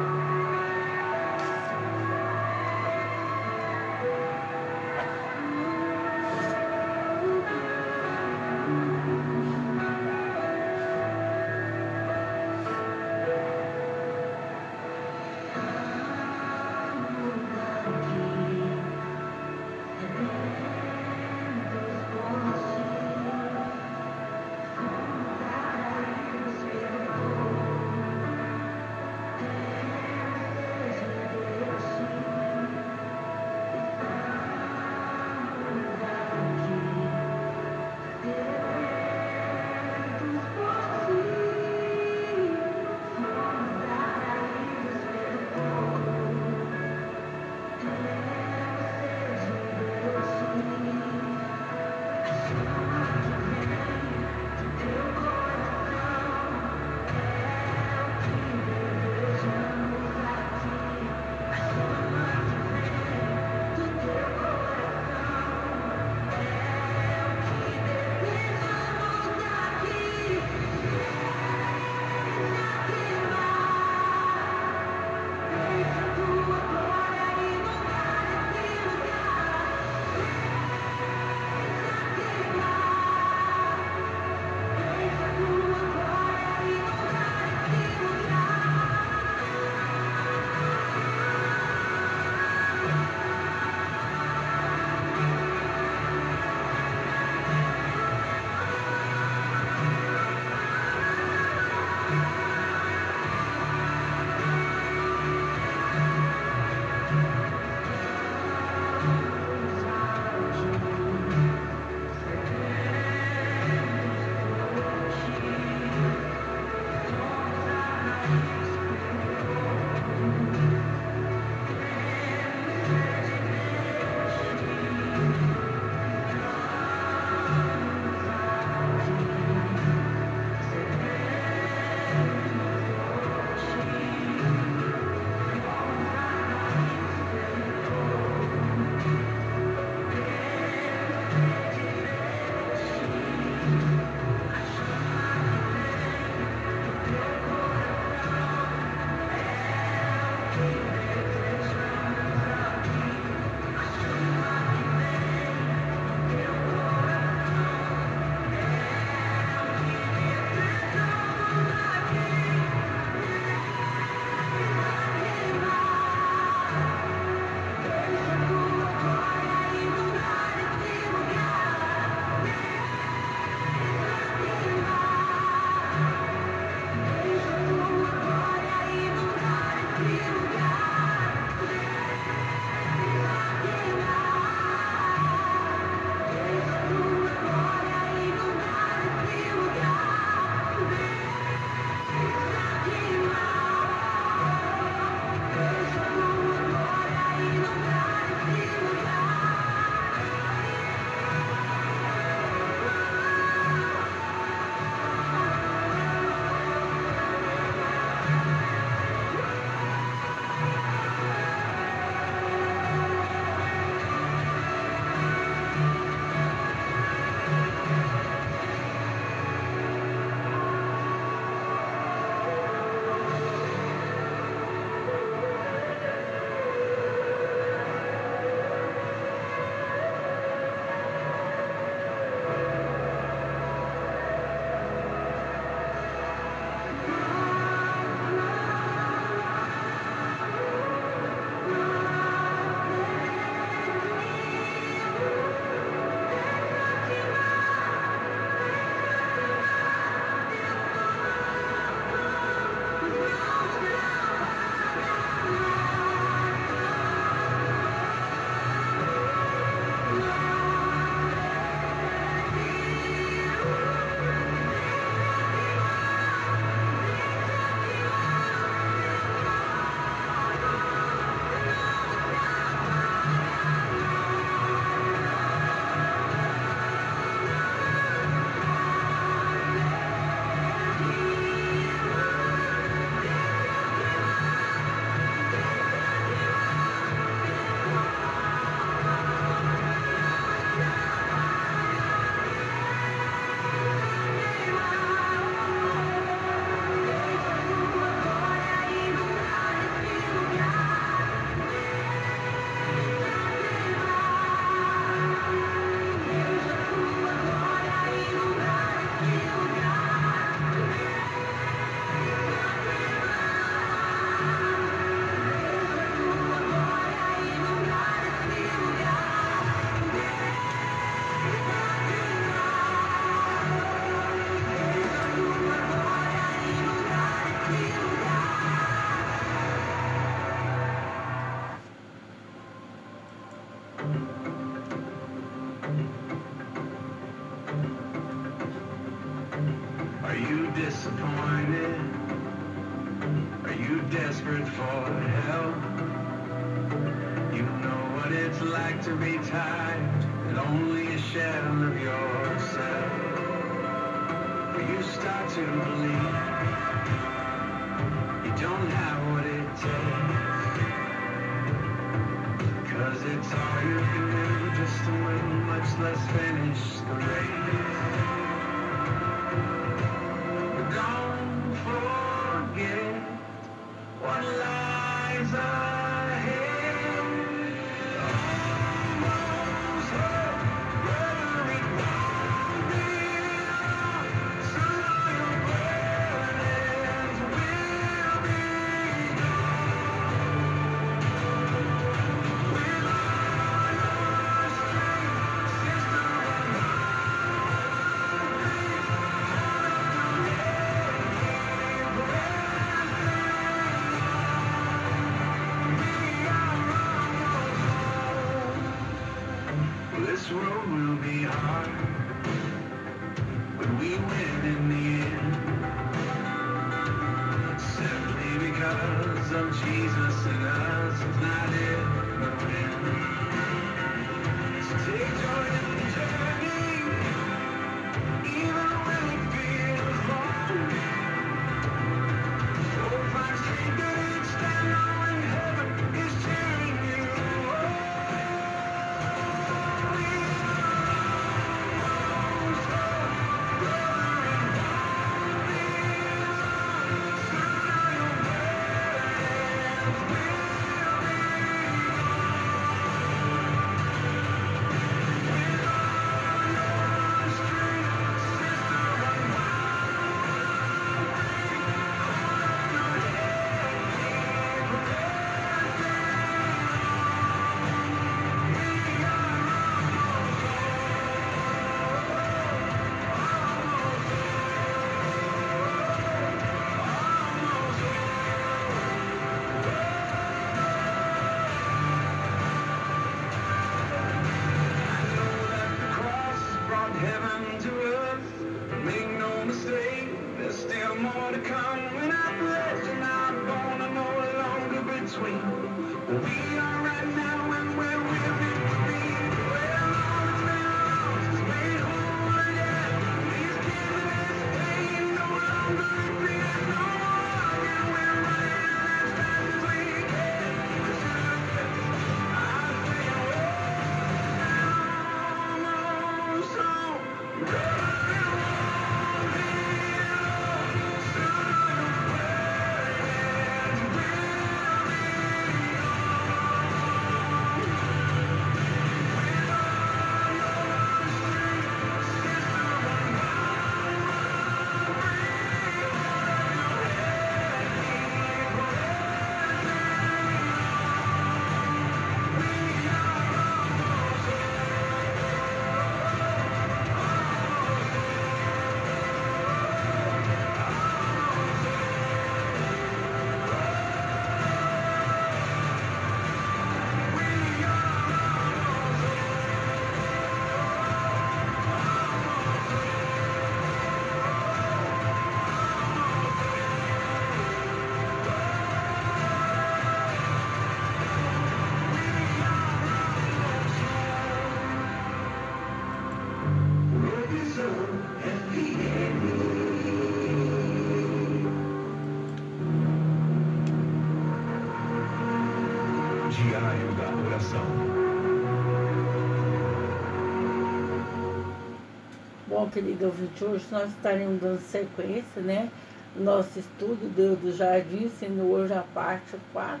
Querido ouvinte, hoje nós estaremos dando sequência, né? no Nosso estudo, Deus do Jardim, sendo hoje a parte 4.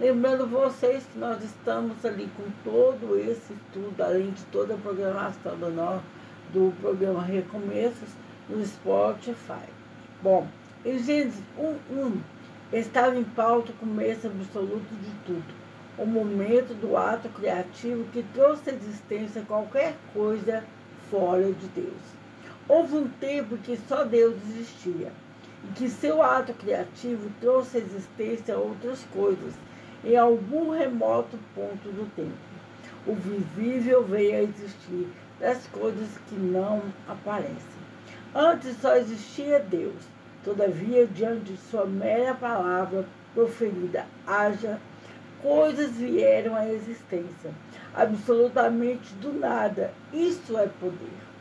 Lembrando vocês que nós estamos ali com todo esse estudo, além de toda a programação do, nosso, do programa Recomeços, no Spotify. Bom, em Gênesis 1.1 estava em pauta o começo absoluto de tudo. O momento do ato criativo que trouxe à existência qualquer coisa fora de Deus. Houve um tempo que só Deus existia e que seu ato criativo trouxe à existência outras coisas em algum remoto ponto do tempo. O visível veio a existir das coisas que não aparecem. Antes só existia Deus. Todavia, diante de sua mera palavra proferida, haja coisas vieram à existência, absolutamente do nada. Isso é poder.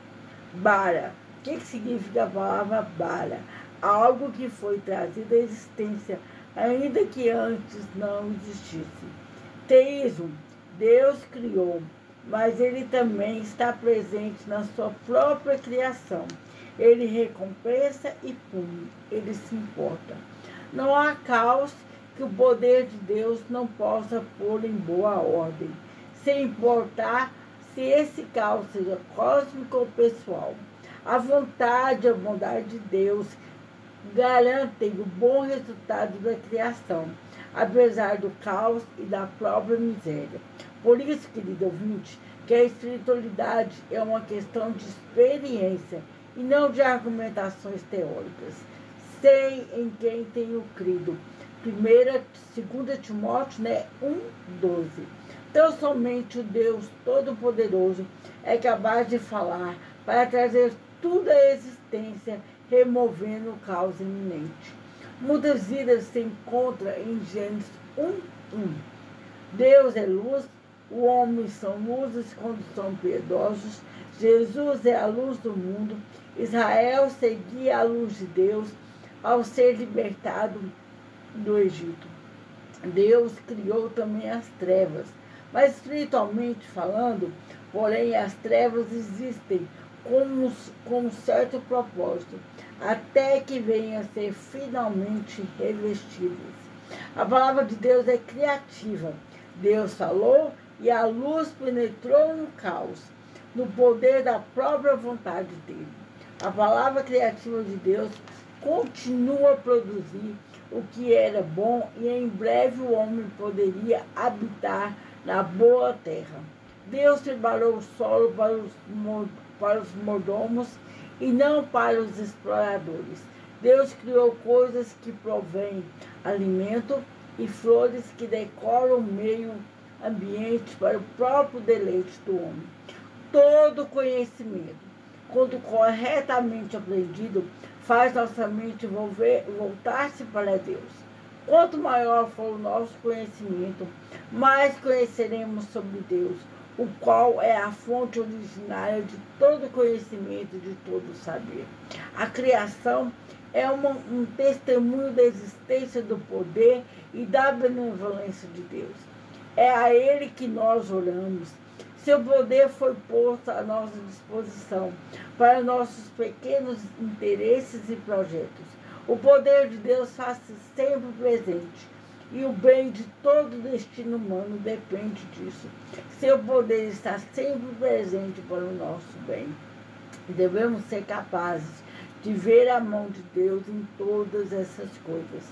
Bara. O que, que significa a palavra bara? Algo que foi trazido à existência, ainda que antes não existisse. Teísmo. Deus criou, mas ele também está presente na sua própria criação. Ele recompensa e pune, ele se importa. Não há caos que o poder de Deus não possa pôr em boa ordem, sem importar se esse caos seja cósmico ou pessoal. A vontade e a bondade de Deus garantem o bom resultado da criação, apesar do caos e da própria miséria. Por isso, querido ouvinte, que a espiritualidade é uma questão de experiência e não de argumentações teóricas. Sei em quem tenho crido. 1, 2 Timóteo né, 1, 12. Então, somente o Deus Todo-Poderoso é capaz de falar para trazer tudo à existência, removendo o caos iminente. Muitas vidas se encontram em Gênesis 1, 1. Deus é luz, o homem são luzes quando são piedosos, Jesus é a luz do mundo, Israel seguia a luz de Deus ao ser libertado do Egito. Deus criou também as trevas, mas espiritualmente falando, porém as trevas existem com, um certo propósito, até que venham a ser finalmente revestidas. A palavra de Deus é criativa. Deus falou e a luz penetrou no caos, no poder da própria vontade dele. A palavra criativa de Deus continua a produzir o que era bom e em breve o homem poderia habitar na boa terra. Deus preparou o solo para os, para os mordomos e não para os exploradores. Deus criou coisas que provêm alimento e flores que decoram o meio ambiente para o próprio deleite do homem. Todo conhecimento, quando corretamente aprendido, faz nossa mente voltar-se para Deus. Quanto maior for o nosso conhecimento, mais conheceremos sobre Deus, o qual é a fonte originária de todo conhecimento, de todo saber. A criação é uma, um testemunho da existência do poder e da benevolência de Deus. É a Ele que nós oramos. Seu poder foi posto à nossa disposição para nossos pequenos interesses e projetos. O poder de Deus faz-se sempre presente e o bem de todo destino humano depende disso. Seu poder está sempre presente para o nosso bem. Devemos ser capazes de ver a mão de Deus em todas essas coisas.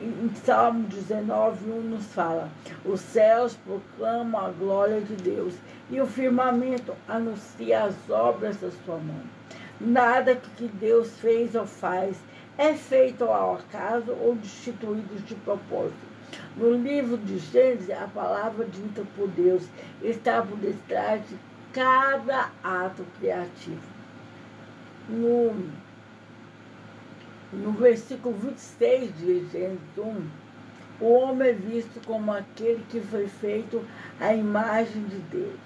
Em Salmo 19, 1 nos fala: Os céus proclamam a glória de Deus e o firmamento anuncia as obras da sua mão. Nada que Deus fez ou faz é feito ao acaso ou destituído de propósito. No livro de Gênesis, a palavra dita por Deus está por detrás de cada ato criativo. No no versículo 26 de Gênesis 1, o homem é visto como aquele que foi feito à imagem de Deus.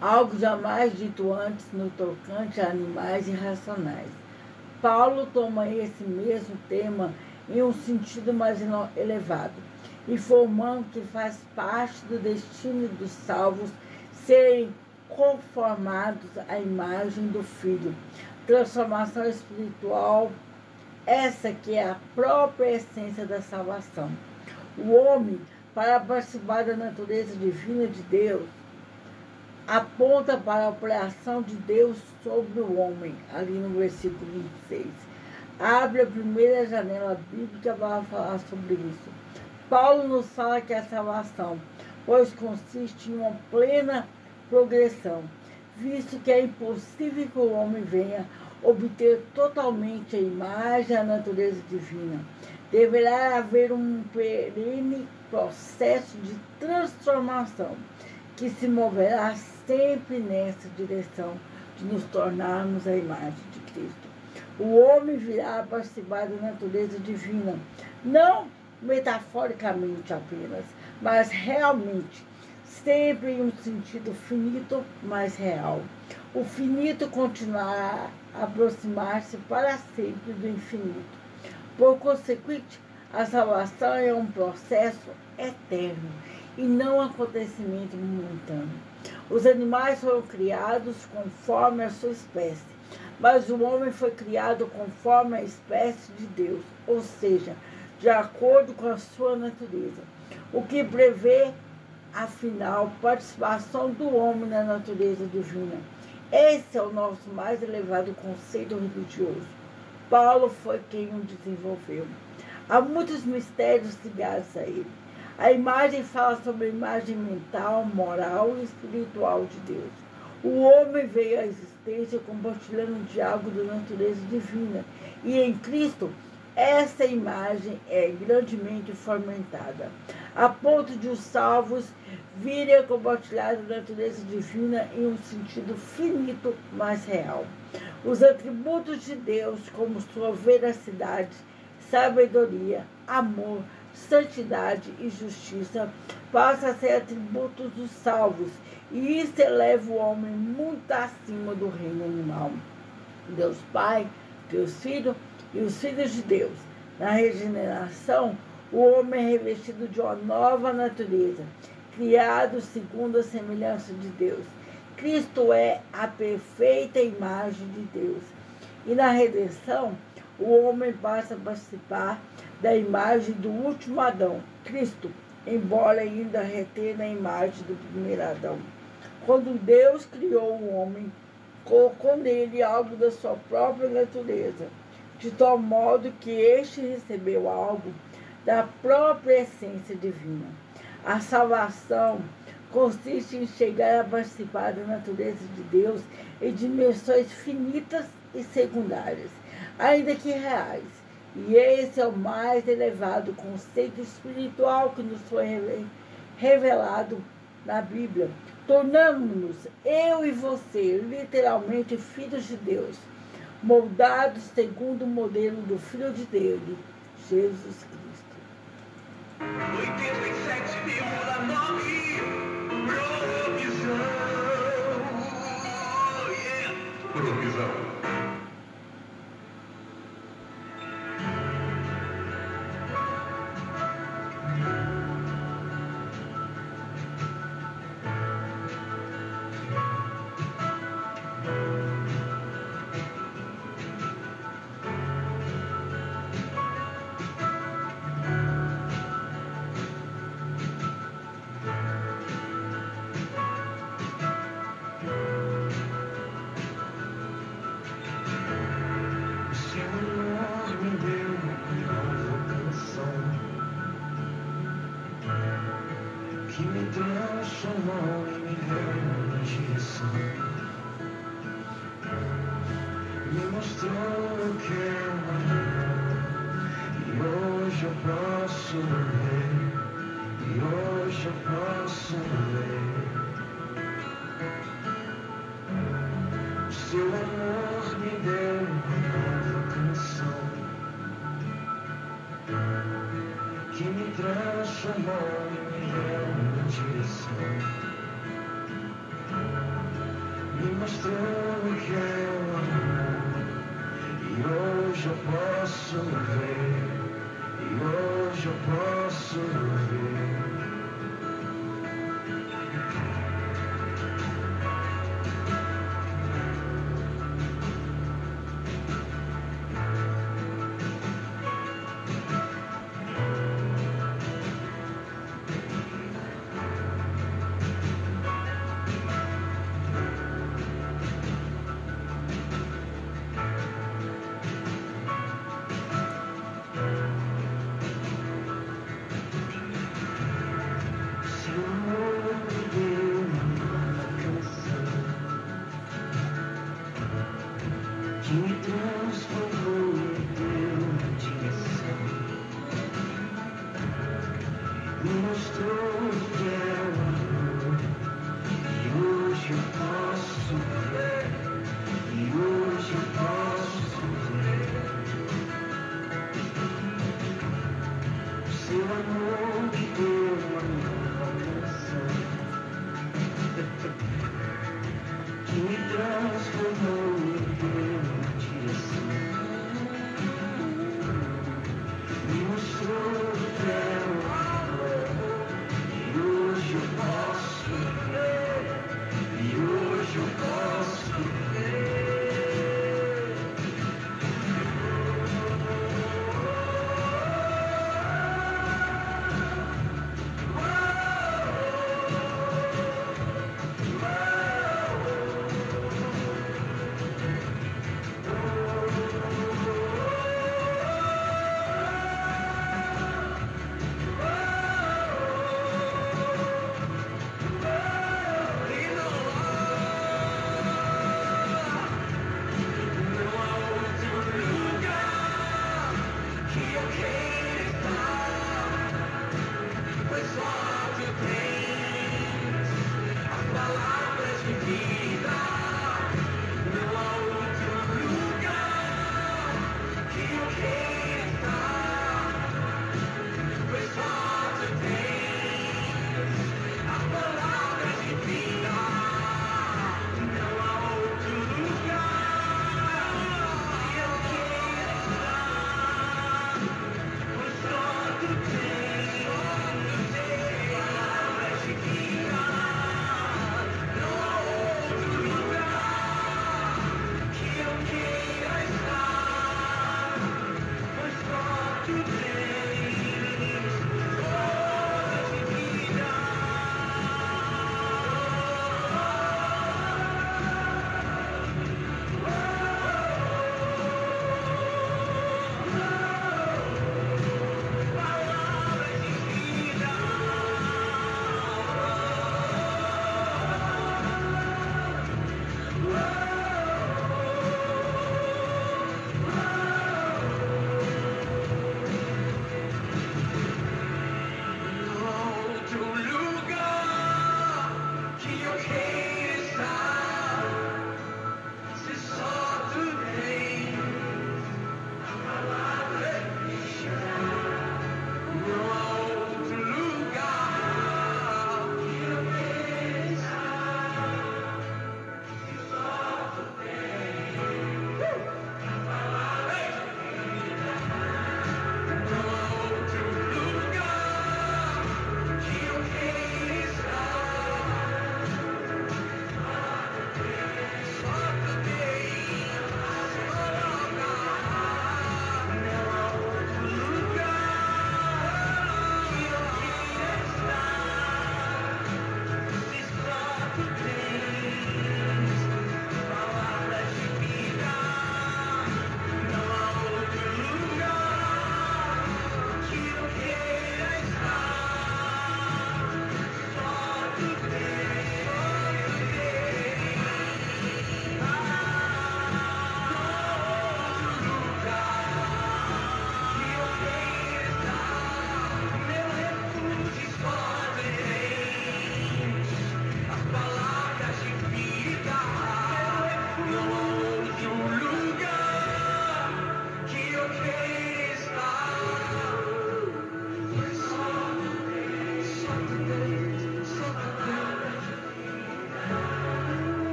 Algo jamais dito antes no tocante a animais irracionais. Paulo toma esse mesmo tema em um sentido mais elevado, informando que faz parte do destino dos salvos serem conformados à imagem do Filho, transformação espiritual, essa que é a própria essência da salvação. O homem, para participar da natureza divina de Deus, aponta para a operação de Deus sobre o homem, ali no versículo 26. Abre a primeira janela bíblica para falar sobre isso. Paulo nos fala que a salvação, pois consiste em uma plena progressão visto que é impossível que o homem venha obter totalmente a imagem e a natureza divina. Deverá haver um perene processo de transformação que se moverá sempre nessa direção de nos tornarmos a imagem de Cristo. O homem virá a participar da natureza divina, não metaforicamente apenas, mas realmente, sempre em um sentido finito, mas real. O finito continuará a aproximar-se para sempre do infinito. Por consequente, a salvação é um processo eterno e não um acontecimento momentâneo. Os animais foram criados conforme a sua espécie, mas o homem foi criado conforme a espécie de Deus, ou seja, de acordo com a sua natureza, o que prevê, afinal, participação do homem na natureza divina. Esse é o nosso mais elevado conceito religioso. Paulo foi quem o desenvolveu. Há muitos mistérios ligados a ele. A imagem fala sobre a imagem mental, moral e espiritual de Deus. O homem veio à existência compartilhando um diálogo da natureza divina. E em Cristo, essa imagem é grandemente fomentada, a ponto de os salvos virem a compartilhar a natureza divina em um sentido finito, mas real. Os atributos de Deus, como sua veracidade, sabedoria, amor, santidade e justiça, passam a ser atributos dos salvos, e isso eleva o homem muito acima do reino animal. Deus Pai, Deus Filho e os filhos de Deus. Na regeneração, o homem é revestido de uma nova natureza, criado segundo a semelhança de Deus. Cristo é a perfeita imagem de Deus. E na redenção, o homem passa a participar da imagem do último Adão, Cristo, embora ainda retenha a imagem do primeiro Adão. Quando Deus criou o homem, colocou nele algo da sua própria natureza, de tal modo que este recebeu algo da própria essência divina. A salvação consiste em chegar a participar da natureza de Deus em dimensões finitas e secundárias, ainda que reais. E esse é o mais elevado conceito espiritual que nos foi revelado na Bíblia, tornando-nos, eu e você, literalmente filhos de Deus, moldados segundo o modelo do Filho de Deus, Jesus Cristo. 87,9 Provisão. Yeah. Provisão.